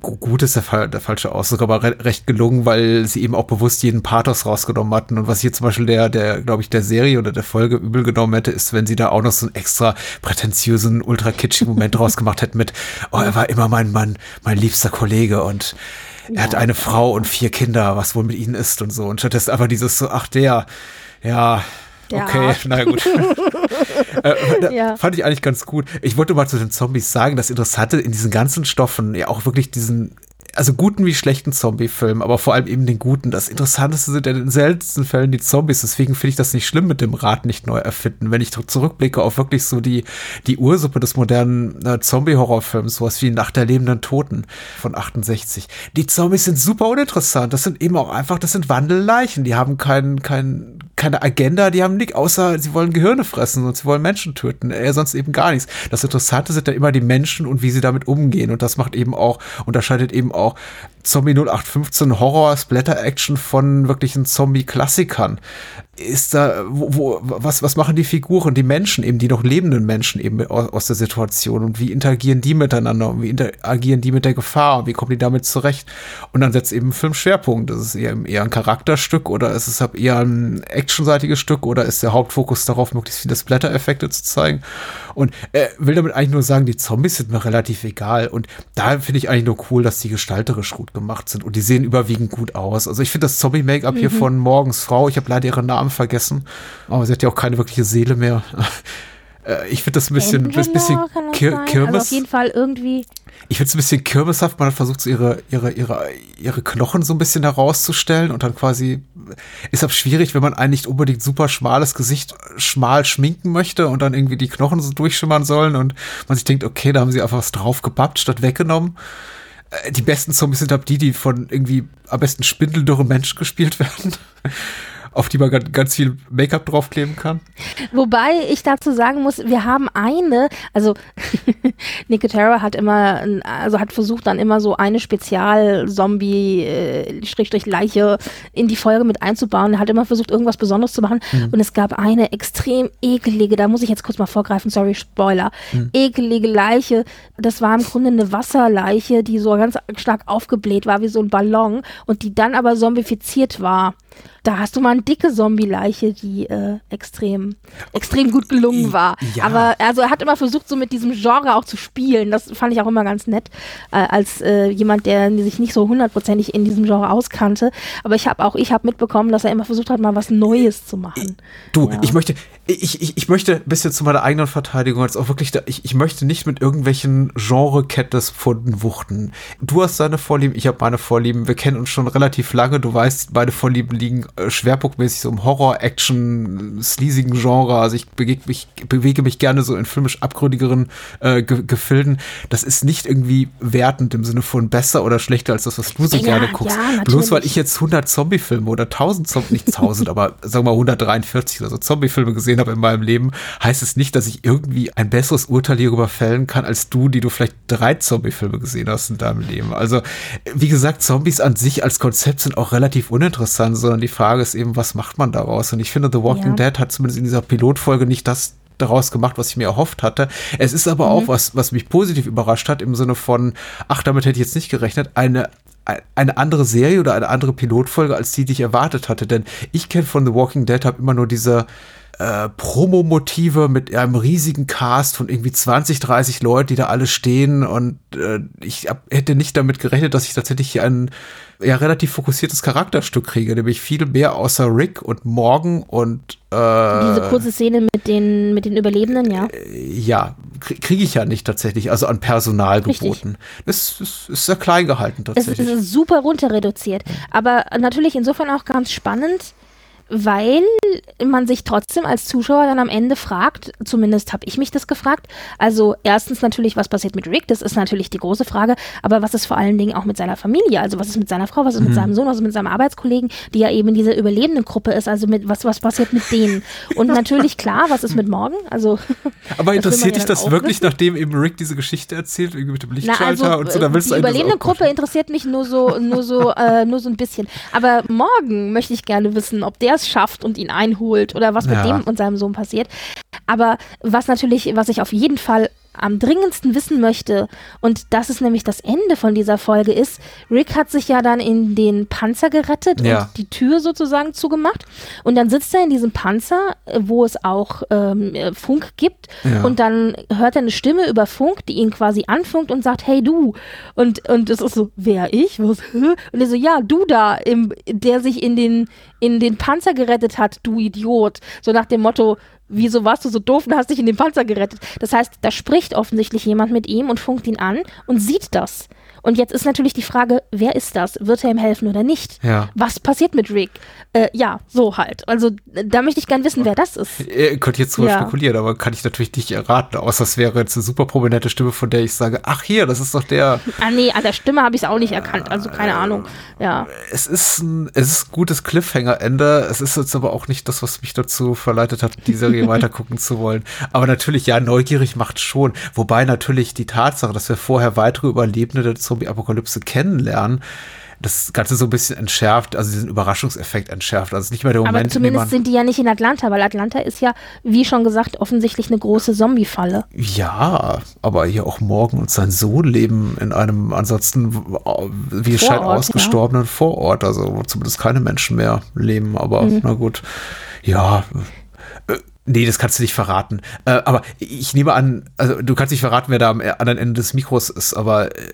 gut ist der, der falsche Ausdruck, aber re recht gelungen, weil sie eben auch bewusst jeden Pathos rausgenommen hatten. Und was hier zum Beispiel der, der, glaube ich, der Serie oder der Folge übel genommen hätte, ist, wenn sie da auch noch so einen extra prätentiösen, ultra kitschigen Moment (laughs) rausgemacht hätten mit, oh, er war immer mein Mann, mein liebster Kollege und er ja. hat eine Frau und vier Kinder, was wohl mit ihnen ist und so. Und stattdessen einfach dieses so, ach der, ja, der okay, Arsch. (laughs) na gut. (laughs) äh, ja. Fand ich eigentlich ganz gut. Ich wollte mal zu den Zombies sagen, das Interessante in diesen ganzen Stoffen, ja auch wirklich diesen also guten wie schlechten Zombie-Filmen, aber vor allem eben den guten. Das Interessanteste sind in den seltensten Fällen die Zombies. Deswegen finde ich das nicht schlimm mit dem Rad nicht neu erfinden. Wenn ich zurückblicke auf wirklich so die, die Ursuppe des modernen äh, Zombie-Horrorfilms, sowas wie Nacht der lebenden Toten von 68. Die Zombies sind super uninteressant. Das sind eben auch einfach, das sind Wandelleichen. Die haben keinen, keinen, keine Agenda, die haben nichts, außer sie wollen Gehirne fressen und sie wollen Menschen töten. Äh, sonst eben gar nichts. Das Interessante sind ja immer die Menschen und wie sie damit umgehen. Und das macht eben auch, unterscheidet eben auch auch Zombie 0815 Horror Splatter Action von wirklichen Zombie Klassikern. Ist da wo, wo was was machen die Figuren, die Menschen eben, die noch lebenden Menschen eben aus, aus der Situation und wie interagieren die miteinander und wie interagieren die mit der Gefahr und wie kommen die damit zurecht? Und dann setzt eben ein Film Schwerpunkt. Das ist eher, eher ein Charakterstück oder ist es eher ein actionseitiges Stück oder ist der Hauptfokus darauf, möglichst viele Splatter-Effekte zu zeigen? Und äh, will damit eigentlich nur sagen, die Zombies sind mir relativ egal. Und da finde ich eigentlich nur cool, dass die gestalterisch gut gemacht sind. Und die sehen überwiegend gut aus. Also ich finde das Zombie-Make-up mhm. hier von Morgens Frau, ich habe leider ihren Namen vergessen, aber sie hat ja auch keine wirkliche Seele mehr. (laughs) Äh, ich finde das ein bisschen, Angela, bisschen Kir sein? Kirmes. Also auf jeden Fall irgendwie. Ich finde es ein bisschen kirmeshaft. Man hat versucht, so ihre, ihre, ihre, ihre Knochen so ein bisschen herauszustellen und dann quasi ist aber schwierig, wenn man ein nicht unbedingt super schmales Gesicht schmal schminken möchte und dann irgendwie die Knochen so durchschimmern sollen und man sich denkt, okay, da haben sie einfach was draufgepappt statt weggenommen. Äh, die besten Zombies sind halt die, die von irgendwie am besten spindeldürren Menschen gespielt werden auf die man ganz viel Make-up draufkleben kann. Wobei ich dazu sagen muss, wir haben eine, also (laughs) Nicotera hat immer, also hat versucht dann immer so eine Spezial-Zombie-Leiche in die Folge mit einzubauen. Er hat immer versucht, irgendwas Besonderes zu machen. Mhm. Und es gab eine extrem ekelige, da muss ich jetzt kurz mal vorgreifen, sorry, Spoiler, mhm. ekelige Leiche. Das war im Grunde eine Wasserleiche, die so ganz stark aufgebläht war, wie so ein Ballon und die dann aber zombifiziert war. Da hast du mal eine dicke Zombie-Leiche, die äh, extrem, extrem gut gelungen war. Ja. Aber also er hat immer versucht, so mit diesem Genre auch zu spielen. Das fand ich auch immer ganz nett, äh, als äh, jemand, der sich nicht so hundertprozentig in diesem Genre auskannte. Aber ich habe auch, ich habe mitbekommen, dass er immer versucht hat, mal was Neues zu machen. Du, ja. ich möchte, ich, ich, ich möchte ein bisschen zu meiner eigenen Verteidigung jetzt auch wirklich, da, ich, ich möchte nicht mit irgendwelchen Genre-Kettes Pfunden wuchten. Du hast deine Vorlieben, ich habe meine Vorlieben. Wir kennen uns schon relativ lange. Du weißt, meine Vorlieben liegen äh, schwerpunktmäßig so im Horror, Action, sleasigen Genre. Also ich bewege mich, bewege mich gerne so in filmisch abgründigeren äh, Ge Gefilden. Das ist nicht irgendwie wertend im Sinne von besser oder schlechter als das, was du so ja, gerne guckst. Ja, Bloß weil ich jetzt 100 Zombie-Filme oder 1000 Zombie, nicht 1000, aber sagen wir mal 143 oder so Zombie-Filme gesehen habe in meinem Leben, heißt es nicht, dass ich irgendwie ein besseres Urteil hierüber fällen kann als du, die du vielleicht drei Zombie-Filme gesehen hast in deinem Leben. Also, wie gesagt, Zombies an sich als Konzept sind auch relativ uninteressant, sondern die Frage ist eben, was macht man daraus? Und ich finde, The Walking ja. Dead hat zumindest in dieser Pilotfolge nicht das daraus gemacht, was ich mir erhofft hatte. Es ist aber mhm. auch was, was mich positiv überrascht hat, im Sinne von, ach, damit hätte ich jetzt nicht gerechnet, eine eine andere Serie oder eine andere Pilotfolge als die, die ich erwartet hatte. Denn ich kenne von The Walking Dead, habe immer nur diese äh, Promo-Motive mit einem riesigen Cast von irgendwie 20, 30 Leuten, die da alle stehen. Und äh, ich hab, hätte nicht damit gerechnet, dass ich tatsächlich hier ein ja relativ fokussiertes Charakterstück kriege, nämlich viel mehr außer Rick und Morgan und äh, diese kurze Szene mit den mit den Überlebenden, ja. Äh, ja, kriege ich ja nicht tatsächlich, also an Personal geboten. Das ist, ist, sehr klein gehalten tatsächlich. Es ist super runter reduziert, aber natürlich insofern auch ganz spannend weil man sich trotzdem als Zuschauer dann am Ende fragt, zumindest habe ich mich das gefragt, also erstens natürlich, was passiert mit Rick, das ist natürlich die große Frage, aber was ist vor allen Dingen auch mit seiner Familie, also was ist mit seiner Frau, was ist mhm. mit seinem Sohn, was ist mit seinem Arbeitskollegen, die ja eben in dieser überlebenden Gruppe ist, also mit was, was passiert mit denen? Und (laughs) natürlich klar, was ist mit morgen, also (laughs) Aber interessiert dich das wirklich, wissen? nachdem eben Rick diese Geschichte erzählt, irgendwie mit dem Lichtschalter Na, also, und so, da willst die du überlebende Gruppe interessiert mich nur so, nur so, äh, nur so ein bisschen, aber morgen möchte ich gerne wissen, ob der es schafft und ihn einholt oder was mit ja. dem und seinem Sohn passiert. Aber was natürlich, was ich auf jeden Fall am dringendsten wissen möchte, und das ist nämlich das Ende von dieser Folge, ist, Rick hat sich ja dann in den Panzer gerettet ja. und die Tür sozusagen zugemacht. Und dann sitzt er in diesem Panzer, wo es auch ähm, Funk gibt. Ja. Und dann hört er eine Stimme über Funk, die ihn quasi anfunkt und sagt, hey du. Und, und es ist so, wer ich? Was? Und er so, ja, du da, im, der sich in den, in den Panzer gerettet hat, du Idiot. So nach dem Motto, wieso warst du so doof und hast dich in den Panzer gerettet? Das heißt, da spricht offensichtlich jemand mit ihm und funkt ihn an und sieht das. Und jetzt ist natürlich die Frage, wer ist das? Wird er ihm helfen oder nicht? Ja. Was passiert mit Rick? Äh, ja, so halt. Also da möchte ich gern wissen, wer das ist. Ihr könnt jetzt drüber ja. spekulieren, aber kann ich natürlich nicht erraten, außer es wäre jetzt eine super prominente Stimme, von der ich sage, ach hier, das ist doch der. Ah nee, an der Stimme habe ich es auch nicht erkannt, also keine äh, Ahnung. Ja. Es ist ein, es ist ein gutes Cliffhanger-Ende. Es ist jetzt aber auch nicht das, was mich dazu verleitet hat, die Serie (laughs) weitergucken zu wollen. Aber natürlich, ja, neugierig macht schon. Wobei natürlich die Tatsache, dass wir vorher weitere Überlebende der Zombie-Apokalypse kennenlernen, das Ganze so ein bisschen entschärft, also diesen Überraschungseffekt entschärft. Also nicht mehr der Moment. Aber zumindest sind die ja nicht in Atlanta, weil Atlanta ist ja, wie schon gesagt, offensichtlich eine große Zombie-Falle. Ja, aber hier auch Morgan und sein Sohn leben in einem ansonsten, wie es scheint, ausgestorbenen ja. Vorort, also wo zumindest keine Menschen mehr leben. Aber mhm. na gut, ja. Nee, das kannst du nicht verraten. Äh, aber ich nehme an, also du kannst nicht verraten, wer da am anderen Ende des Mikros ist, aber äh,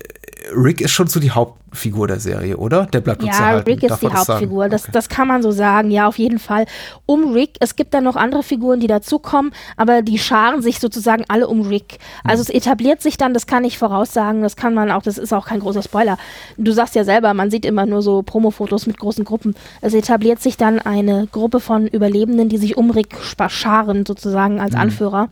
Rick ist schon so die Hauptfigur der Serie, oder? Der bleibt uns Ja. Rick ist Darf die? Hauptfigur. Das, Okay. das kann man so sagen. Ja, auf jeden Fall. Um Rick, es gibt dann noch andere Figuren, die dazukommen, aber die scharen sich sozusagen alle um Rick. Also es etabliert sich dann, das kann ich voraussagen, das kann man auch, das ist auch kein großer Spoiler. Du sagst ja selber, man sieht immer nur so Promofotos mit großen Gruppen. Es etabliert sich dann eine Gruppe von Überlebenden, die sich um Rick scharen, sozusagen als Anführer.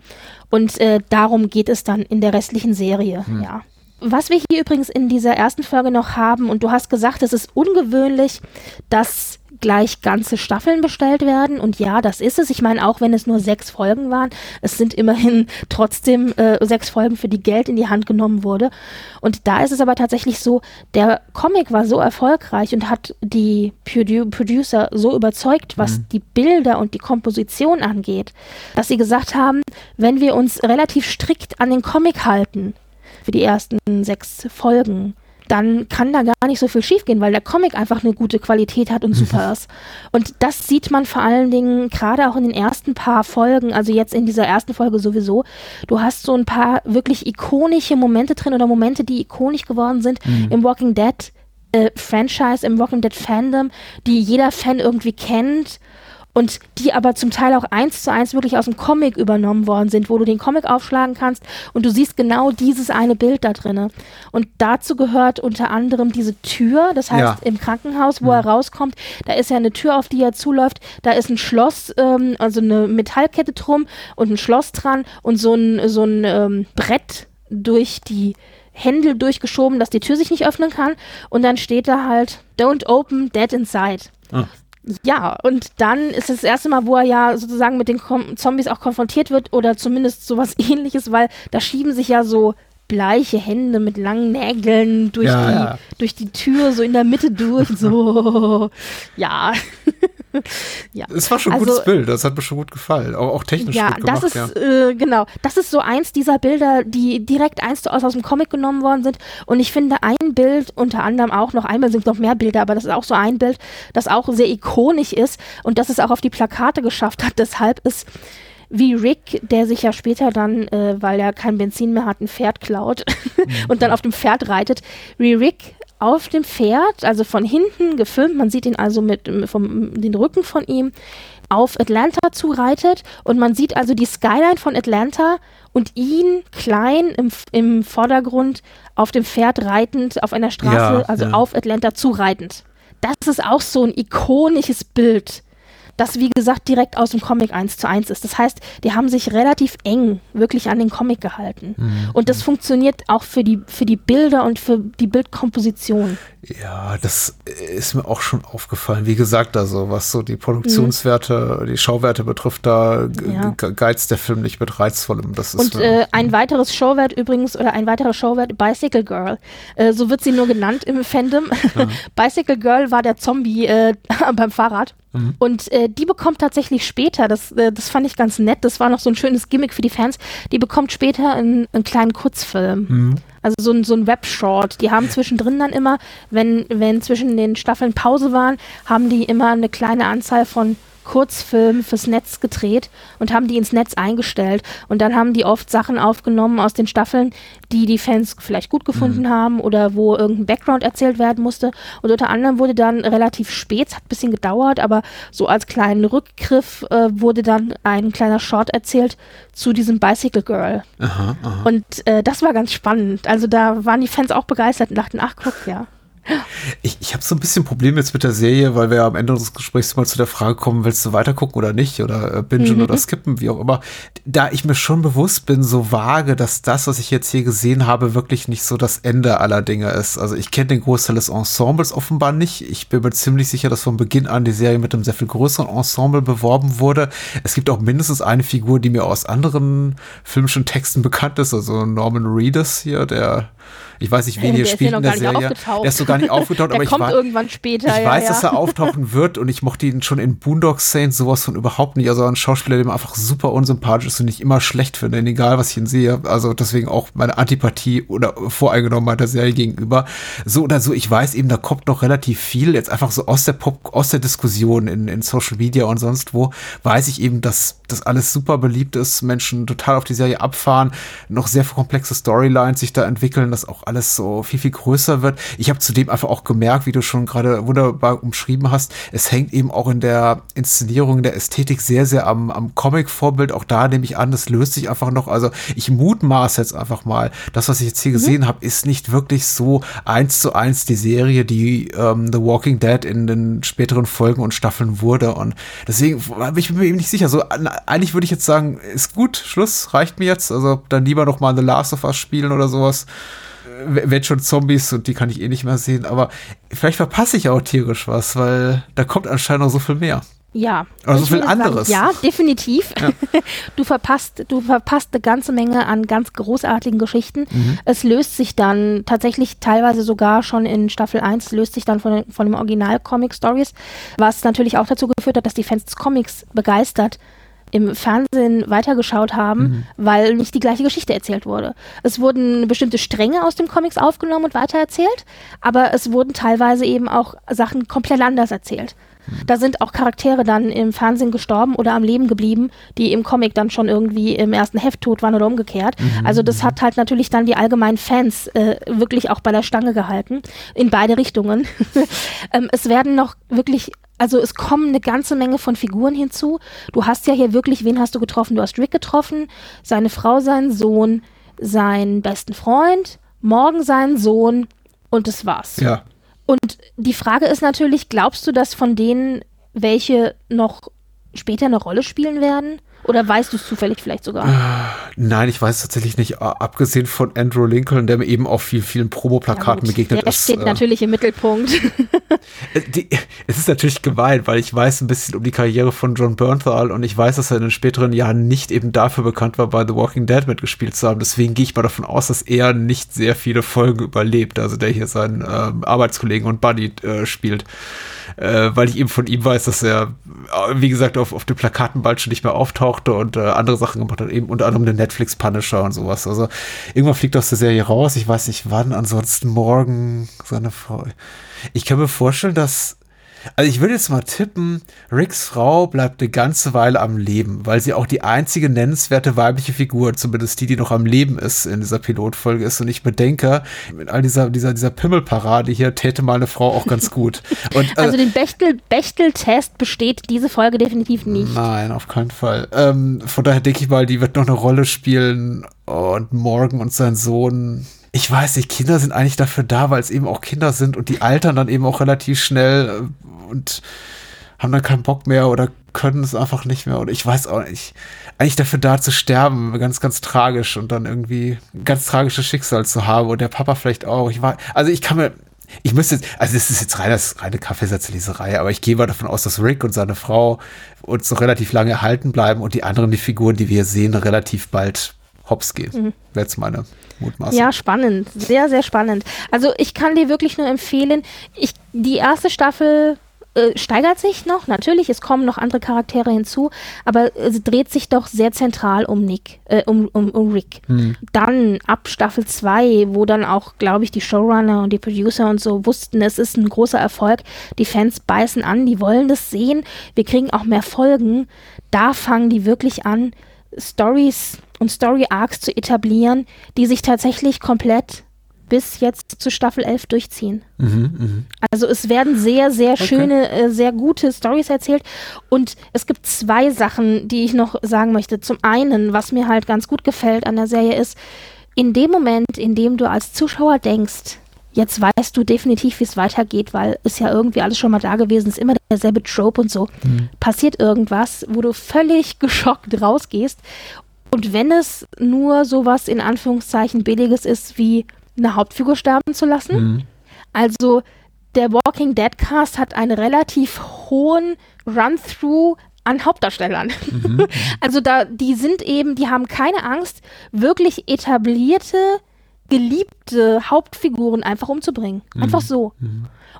Und äh, darum geht es dann in der restlichen Serie, ja. Was wir hier übrigens in dieser ersten Folge noch haben, und du hast gesagt, es ist ungewöhnlich, dass gleich ganze Staffeln bestellt werden. Und ja, das ist es. Ich meine, auch wenn es nur sechs Folgen waren, es sind immerhin (laughs) trotzdem äh, sechs Folgen, für die Geld in die Hand genommen wurde. Und da ist es aber tatsächlich so, der Comic war so erfolgreich und hat die Produ Producer so überzeugt, was die Bilder und die Komposition angeht, dass sie gesagt haben, wenn wir uns relativ strikt an den Comic halten, für die ersten sechs Folgen, dann kann da gar nicht so viel schiefgehen, weil der Comic einfach eine gute Qualität hat und (laughs) super ist. Und das sieht man vor allen Dingen gerade auch in den ersten paar Folgen, also jetzt in dieser ersten Folge sowieso. Du hast so ein paar wirklich ikonische Momente drin oder Momente, die ikonisch geworden sind im Walking Dead äh, Franchise, im Walking Dead Fandom, die jeder Fan irgendwie kennt und die aber zum Teil auch eins zu eins wirklich aus dem Comic übernommen worden sind, wo du den Comic aufschlagen kannst und du siehst genau dieses eine Bild da drinne. Und dazu gehört unter anderem diese Tür, das heißt Ja. im Krankenhaus, wo er rauskommt, da ist ja eine Tür, auf die er zuläuft, da ist ein Schloss, ähm, also eine Metallkette drum und ein Schloss dran und so ein, so ein ähm, Brett durch die Händel durchgeschoben, dass die Tür sich nicht öffnen kann. Und dann steht da halt, don't open, dead inside. Ah. Ja, und dann ist es das erste Mal, wo er ja sozusagen mit den Kom Zombies auch konfrontiert wird oder zumindest sowas (laughs) ähnliches, weil da schieben sich ja so bleiche Hände mit langen Nägeln durch, Ja, die, ja. durch die Tür, so in der Mitte durch, so. (laughs) ja. Ja. Es war schon ein Also- gutes Bild, das hat mir schon gut gefallen. Auch, auch technisch Ja, gut gemacht, das ja. ist äh, genau, das ist so eins dieser Bilder, die direkt eins zu eins aus dem Comic genommen worden sind. Und ich finde ein Bild, unter anderem auch noch einmal sind noch mehr Bilder, aber das ist auch so ein Bild, das auch sehr ikonisch ist und das es auch auf die Plakate geschafft hat. Deshalb ist wie Rick, der sich ja später dann, äh, weil er kein Benzin mehr hat, ein Pferd klaut (laughs) und dann auf dem Pferd reitet, wie Rick auf dem Pferd, also von hinten gefilmt, man sieht ihn also mit vom den Rücken von ihm auf Atlanta zureitet und man sieht also die Skyline von Atlanta und ihn klein im, im Vordergrund auf dem Pferd reitend auf einer Straße, Ja, also ja. auf Atlanta zureitend. Das ist auch so ein ikonisches Bild, das wie gesagt direkt aus dem Comic eins zu eins ist. Das heißt, die haben sich relativ eng wirklich an den Comic gehalten. Mhm. Und das funktioniert auch für die, für die Bilder und für die Bildkomposition. Ja, das ist mir auch schon aufgefallen. Wie gesagt, also was so die Produktionswerte, die Schauwerte betrifft, da Ja. geizt der Film nicht mit Reizvollem. Das ist Und äh, ein weiteres Showwert übrigens, oder ein weiterer Showwert, Bicycle Girl. Äh, so wird sie nur genannt im Fandom. (laughs) Bicycle Girl war der Zombie äh, (laughs) beim Fahrrad. Und äh, die bekommt tatsächlich später, das, äh, das fand ich ganz nett, das war noch so ein schönes Gimmick für die Fans, die bekommt später einen, einen kleinen Kurzfilm. Also so ein, so ein Web-Short. Die haben zwischendrin dann immer, wenn, wenn zwischen den Staffeln Pause waren, haben die immer eine kleine Anzahl von Kurzfilmen fürs Netz gedreht und haben die ins Netz eingestellt. Und dann haben die oft Sachen aufgenommen aus den Staffeln, die die Fans vielleicht gut gefunden haben oder wo irgendein Background erzählt werden musste. Und unter anderem wurde dann relativ spät, es hat ein bisschen gedauert, aber so als kleinen Rückgriff äh, wurde dann ein kleiner Short erzählt zu diesem Bicycle Girl. aha, aha. Und äh, das war ganz spannend. Also da waren die Fans auch begeistert und dachten, ach guck, ja. Ich, ich habe so ein bisschen Problem jetzt mit der Serie, weil wir ja am Ende unseres Gesprächs mal zu der Frage kommen, willst du weitergucken oder nicht oder äh, bingen Mhm. oder skippen, wie auch immer. Da ich mir schon bewusst bin, so vage, dass das, was ich jetzt hier gesehen habe, wirklich nicht so das Ende aller Dinge ist. Also ich kenne den Großteil des Ensembles offenbar nicht. Ich bin mir ziemlich sicher, dass von Beginn an die Serie mit einem sehr viel größeren Ensemble beworben wurde. Es gibt auch mindestens eine Figur, die mir aus anderen filmischen Texten bekannt ist, also Norman Reedus hier, der ich weiß nicht, wen hier ist spielt hier in der Serie. Der ist sogar gar nicht aufgetaucht, (laughs) aber ich, kommt war, irgendwann später. ich ja, weiß, ja. dass er auftauchen (laughs) wird und ich mochte ihn schon in Boondock Saints sowas von überhaupt nicht. Also ein Schauspieler, der mir einfach super unsympathisch ist und ich immer schlecht finde, egal was ich ihn sehe. Also deswegen auch meine Antipathie oder Voreingenommenheit der Serie gegenüber. So oder so, ich weiß eben, da kommt noch relativ viel, jetzt einfach so aus der Pop, aus der Diskussion in, in Social Media und sonst wo, weiß ich eben, dass das alles super beliebt ist, Menschen total auf die Serie abfahren, noch sehr komplexe Storylines sich da entwickeln, dass auch alles so viel, viel größer wird. Ich habe zudem einfach auch gemerkt, wie du schon gerade wunderbar umschrieben hast, es hängt eben auch in der Inszenierung, in der Ästhetik sehr, sehr am, am Comic-Vorbild. Auch da nehme ich an, das löst sich einfach noch. Also ich mutmaße jetzt einfach mal, das, was ich jetzt hier gesehen habe, ist nicht wirklich so eins zu eins die Serie, die ähm, The Walking Dead in den späteren Folgen und Staffeln wurde. Und deswegen bin ich mir eben nicht sicher. So, eigentlich würde ich jetzt sagen, ist gut, Schluss, reicht mir jetzt. Also dann lieber noch mal The Last of Us spielen oder sowas. Wenn schon Zombies und die kann ich eh nicht mehr sehen, aber vielleicht verpasse ich auch tierisch was, weil da kommt anscheinend noch so viel mehr. Ja. Aber so viel würde sagen, anderes. Ja, definitiv. (laughs) Du verpasst, du verpasst eine ganze Menge an ganz großartigen Geschichten. Mhm. Es löst sich dann tatsächlich teilweise sogar schon in Staffel 1, löst sich dann von, den- von dem Original Comic Stories, was natürlich auch dazu geführt hat, dass die Fans des Comics begeistert im Fernsehen weitergeschaut haben, Mhm. weil nicht die gleiche Geschichte erzählt wurde. Es wurden bestimmte Stränge aus dem Comics aufgenommen und weitererzählt, aber es wurden teilweise eben auch Sachen komplett anders erzählt. Da sind auch Charaktere dann im Fernsehen gestorben oder am Leben geblieben, die im Comic dann schon irgendwie im ersten Heft tot waren oder umgekehrt. Also das hat halt natürlich dann die allgemeinen Fans äh, wirklich auch bei der Stange gehalten, in beide Richtungen. (laughs) ähm, es werden noch wirklich, also es kommen eine ganze Menge von Figuren hinzu. Du hast ja hier wirklich, wen hast du getroffen? Du hast Rick getroffen, seine Frau, seinen Sohn, seinen besten Freund, morgen seinen Sohn und das war's. Ja. Und die Frage ist natürlich, glaubst du, dass von denen welche noch später eine Rolle spielen werden? Oder weißt du es zufällig vielleicht sogar? Nein, ich weiß tatsächlich nicht, abgesehen von Andrew Lincoln, der mir eben auf vielen, vielen Promoplakaten Ja, begegnet der ist. steht äh, natürlich im Mittelpunkt. (laughs) Äh, Die, es ist natürlich gemein, weil ich weiß ein bisschen um die Karriere von John Bernthal und ich weiß, dass er in den späteren Jahren nicht eben dafür bekannt war, bei The Walking Dead mitgespielt zu haben. Deswegen gehe ich mal davon aus, dass er nicht sehr viele Folgen überlebt, also der hier seinen ähm, Arbeitskollegen und Buddy äh, spielt. Äh, weil ich eben von ihm weiß, dass er, äh, wie gesagt, auf, auf den Plakaten bald schon nicht mehr auftauchte und äh, andere Sachen gemacht hat, eben unter anderem den Netflix Punisher und sowas. Also irgendwann fliegt er aus der Serie raus. Ich weiß nicht wann, ansonsten morgen seine Frau. Ich kann mir vorstellen, dass also ich würde jetzt mal tippen, Ricks Frau bleibt eine ganze Weile am Leben, weil sie auch die einzige nennenswerte weibliche Figur, zumindest die, die noch am Leben ist in dieser Pilotfolge ist. Und ich bedenke, mit all dieser, dieser, dieser Pimmelparade hier täte mal eine Frau auch ganz gut. (laughs) Und, Also den Bechtel- Bechtel-Test besteht diese Folge definitiv nicht. Nein, auf keinen Fall. Ähm, von daher denke ich mal, die wird noch eine Rolle spielen. Und Morgan und sein Sohn. Ich weiß nicht, Kinder sind eigentlich dafür da, weil es eben auch Kinder sind und die altern dann eben auch relativ schnell äh, und haben dann keinen Bock mehr oder können es einfach nicht mehr. Oder ich weiß auch nicht. Eigentlich dafür da zu sterben, ganz, ganz tragisch und dann irgendwie ein ganz tragisches Schicksal zu haben und der Papa vielleicht auch. Ich war, also ich kann mir, ich müsste jetzt, also das ist jetzt rein, das ist reine Kaffeesatzleserei, aber ich gehe mal davon aus, dass Rick und seine Frau uns noch relativ lange erhalten bleiben und die anderen, die Figuren, die wir sehen, relativ bald hops gehen. Mhm. Wäre jetzt meine Mutmaßung. Ja, spannend. Sehr, sehr spannend. Also ich kann dir wirklich nur empfehlen, ich, die erste Staffel äh, steigert sich noch, natürlich, es kommen noch andere Charaktere hinzu, aber es dreht sich doch sehr zentral um Nick, äh, um, um, um Rick. Dann ab Staffel 2, wo dann auch, glaube ich, die Showrunner und die Producer und so wussten, es ist ein großer Erfolg, die Fans beißen an, die wollen das sehen, wir kriegen auch mehr Folgen, da fangen die wirklich an, Stories und Story Arcs zu etablieren, die sich tatsächlich komplett bis jetzt zu Staffel 11 durchziehen. Also es werden sehr, sehr schöne, äh, sehr gute Stories erzählt. Und es gibt zwei Sachen, die ich noch sagen möchte. Zum einen, was mir halt ganz gut gefällt an der Serie ist, in dem Moment, in dem du als Zuschauer denkst, jetzt weißt du definitiv, wie es weitergeht, weil ist ja irgendwie alles schon mal da gewesen, ist immer derselbe Trope und so, passiert irgendwas, wo du völlig (laughs) geschockt rausgehst. Und wenn es nur sowas in Anführungszeichen Billiges ist, wie eine Hauptfigur sterben zu lassen. Also der Walking Dead Cast hat einen relativ hohen Run-Through an Hauptdarstellern. (laughs) also da, die sind eben, die haben keine Angst, wirklich etablierte geliebte Hauptfiguren einfach umzubringen. Einfach so.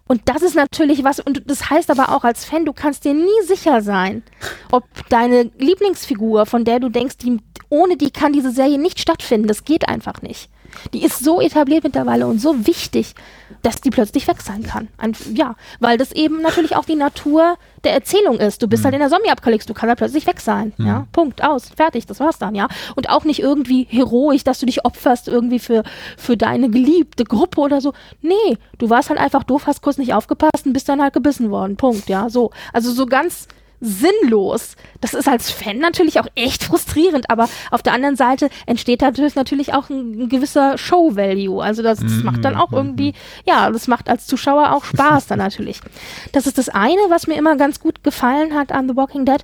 Und das ist natürlich was, und das heißt aber auch als Fan, du kannst dir nie sicher sein, ob deine Lieblingsfigur, von der du denkst, die, ohne die kann diese Serie nicht stattfinden, das geht einfach nicht. Die ist so etabliert mittlerweile und so wichtig, dass die plötzlich weg sein kann. Ein, ja, weil das eben natürlich auch die Natur der Erzählung ist. Du bist halt in der Zombie-Apokalypse, du kannst halt plötzlich weg sein. Ja, Punkt, aus, fertig, das war's dann, ja. Und auch nicht irgendwie heroisch, dass du dich opferst irgendwie für, für deine geliebte Gruppe oder so. Nee, du warst halt einfach doof, hast kurz nicht aufgepasst und bist dann halt gebissen worden. Punkt, ja, so. Also so ganz sinnlos. Das ist als Fan natürlich auch echt frustrierend, aber auf der anderen Seite entsteht dadurch natürlich auch ein, ein gewisser Show-Value. Also das, das macht dann auch irgendwie, ja, das macht als Zuschauer auch Spaß dann natürlich. Das ist das eine, was mir immer ganz gut gefallen hat an The Walking Dead.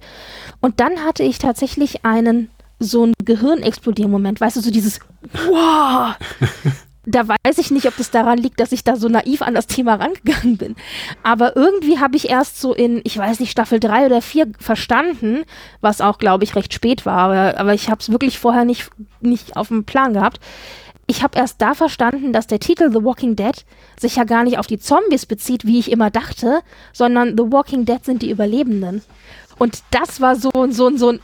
Und dann hatte ich tatsächlich einen so ein Gehirnexplodier-Moment, weißt du, so dieses Wow! (laughs) da weiß ich nicht, ob das daran liegt, dass ich da so naiv an das Thema rangegangen bin. Aber irgendwie habe ich erst so in, ich weiß nicht, Staffel 3 oder 4 verstanden, was auch, glaube ich, recht spät war, aber, ich habe es wirklich vorher nicht, nicht auf dem Plan gehabt. Ich habe erst da verstanden, dass der Titel The Walking Dead sich ja gar nicht auf die Zombies bezieht, wie ich immer dachte, sondern The Walking Dead sind die Überlebenden. Und das war so, so, so ein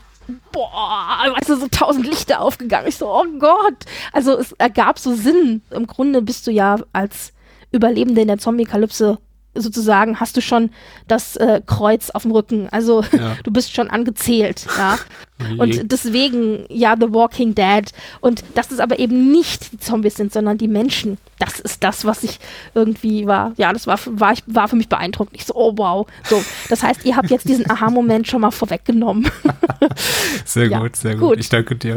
boah, weißt du, so tausend Lichter aufgegangen. Ich so, oh Gott. Also es ergab so Sinn. Im Grunde bist du ja als Überlebende in der Zombie-Kalypse sozusagen, hast du schon das äh, Kreuz auf dem Rücken. Also Ja. (laughs) du bist schon angezählt, ja. (laughs) Und deswegen, ja, The Walking Dead. Und dass es aber eben nicht die Zombies sind, sondern die Menschen. Das ist das, was ich irgendwie war. Ja, das war, für- war, ich, war für mich beeindruckend. Ich so, oh wow. So, das heißt, ihr habt jetzt diesen Aha-Moment schon mal vorweggenommen. (laughs) Sehr Ja, gut, sehr gut. gut. Ich danke dir.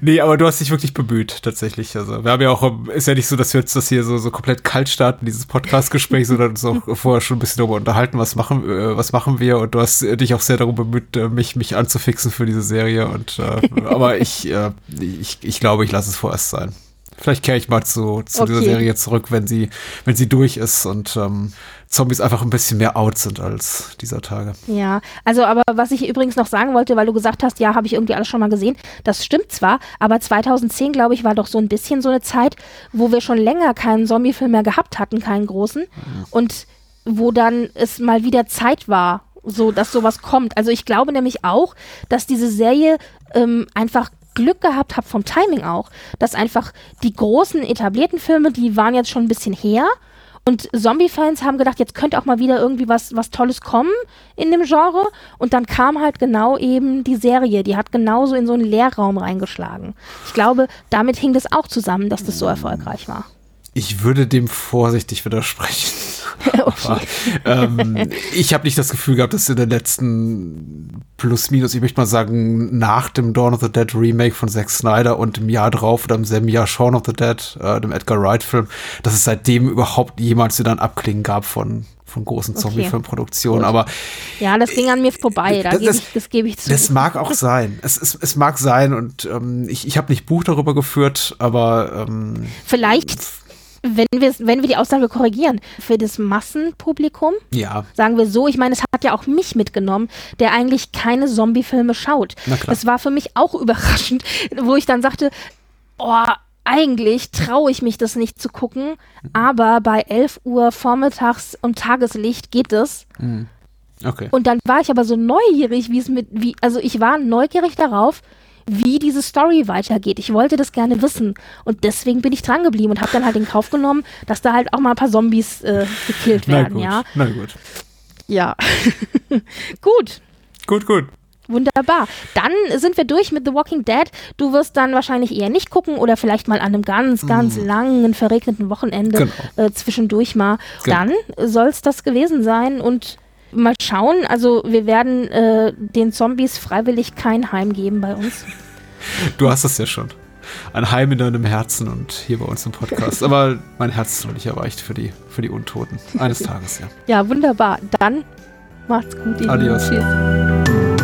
Nee, aber du hast dich wirklich bemüht, tatsächlich. Also, wir haben ja auch, ist ja nicht so, dass wir jetzt das hier so, so komplett kalt starten, dieses Podcast-Gespräch, (laughs) sondern uns auch vorher schon ein bisschen darüber unterhalten, was machen, äh, was machen wir. Und du hast äh, dich auch sehr darum bemüht, äh, mich, mich anzufixen für diese Serie. Und, äh, aber (laughs) ich, äh, ich, ich glaube, ich lasse es vorerst sein. Vielleicht kehre ich mal zu, zu dieser Okay. Serie zurück, wenn sie, wenn sie durch ist und ähm, Zombies einfach ein bisschen mehr out sind als dieser Tage. Ja, also aber was ich übrigens noch sagen wollte, weil du gesagt hast, ja, habe ich irgendwie alles schon mal gesehen, das stimmt zwar, aber 2010, glaube ich, war doch so ein bisschen so eine Zeit, wo wir schon länger keinen Zombie-Film mehr gehabt hatten, keinen großen, und wo dann es mal wieder Zeit war, so dass sowas kommt. Also ich glaube nämlich auch, dass diese Serie ähm, einfach Glück gehabt hat vom Timing auch, dass einfach die großen etablierten Filme, die waren jetzt schon ein bisschen her und Zombie-Fans haben gedacht, jetzt könnte auch mal wieder irgendwie was, was Tolles kommen in dem Genre. Und dann kam halt genau eben die Serie. Die hat genauso in so einen Leerraum reingeschlagen. Ich glaube, damit hing das auch zusammen, dass das so erfolgreich war. Ich würde dem vorsichtig widersprechen. (laughs) Aber, ähm, (laughs) ich habe nicht das Gefühl gehabt, dass in den letzten plus minus, ich möchte mal sagen, nach dem Dawn of the Dead Remake von Zack Snyder und im Jahr drauf oder im selben Jahr Shaun of the Dead, äh, dem Edgar Wright Film, dass es seitdem überhaupt jemals wieder ein Abklingen gab von von großen Okay. Zombie-Filmproduktionen. Gut. Aber Ja, das ging an mir vorbei. Da Das- gebe ich, das gebe ich zu. das mag auch sein. Es, es, es mag sein und ähm, ich, ich habe nicht Buch darüber geführt, aber ähm, Vielleicht, wenn wir, wenn wir die Aussage korrigieren, für das Massenpublikum, ja, sagen wir so, ich meine, es hat ja auch mich mitgenommen, der eigentlich keine Zombie-Filme schaut. Na klar. Das war für mich auch (laughs) überraschend, wo ich dann sagte, oh, eigentlich traue ich mich das nicht zu gucken, aber bei 11 Uhr vormittags und Tageslicht geht es. okay. Und dann war ich aber so neugierig, wie es mit, wie, also ich war neugierig darauf, wie diese Story weitergeht. Ich wollte das gerne wissen. Und deswegen bin ich dran geblieben und habe dann halt in Kauf genommen, dass da halt auch mal ein paar Zombies äh, gekillt werden, gut, ja. na gut. Ja. (laughs) Gut. Gut, gut. Wunderbar. Dann sind wir durch mit The Walking Dead. Du wirst dann wahrscheinlich eher nicht gucken oder vielleicht mal an einem ganz, ganz langen, verregneten Wochenende. Genau. äh, zwischendurch mal. Genau. Dann soll es das gewesen sein und mal schauen. Also wir werden äh, den Zombies freiwillig kein Heim geben bei uns. (laughs) Du hast es ja schon. Ein Heim in deinem Herzen und hier bei uns im Podcast. Aber mein Herz ist noch nicht erreicht für die, für die Untoten. Eines Tages, ja. Ja, wunderbar. Dann macht's gut. Adios. Tschüss.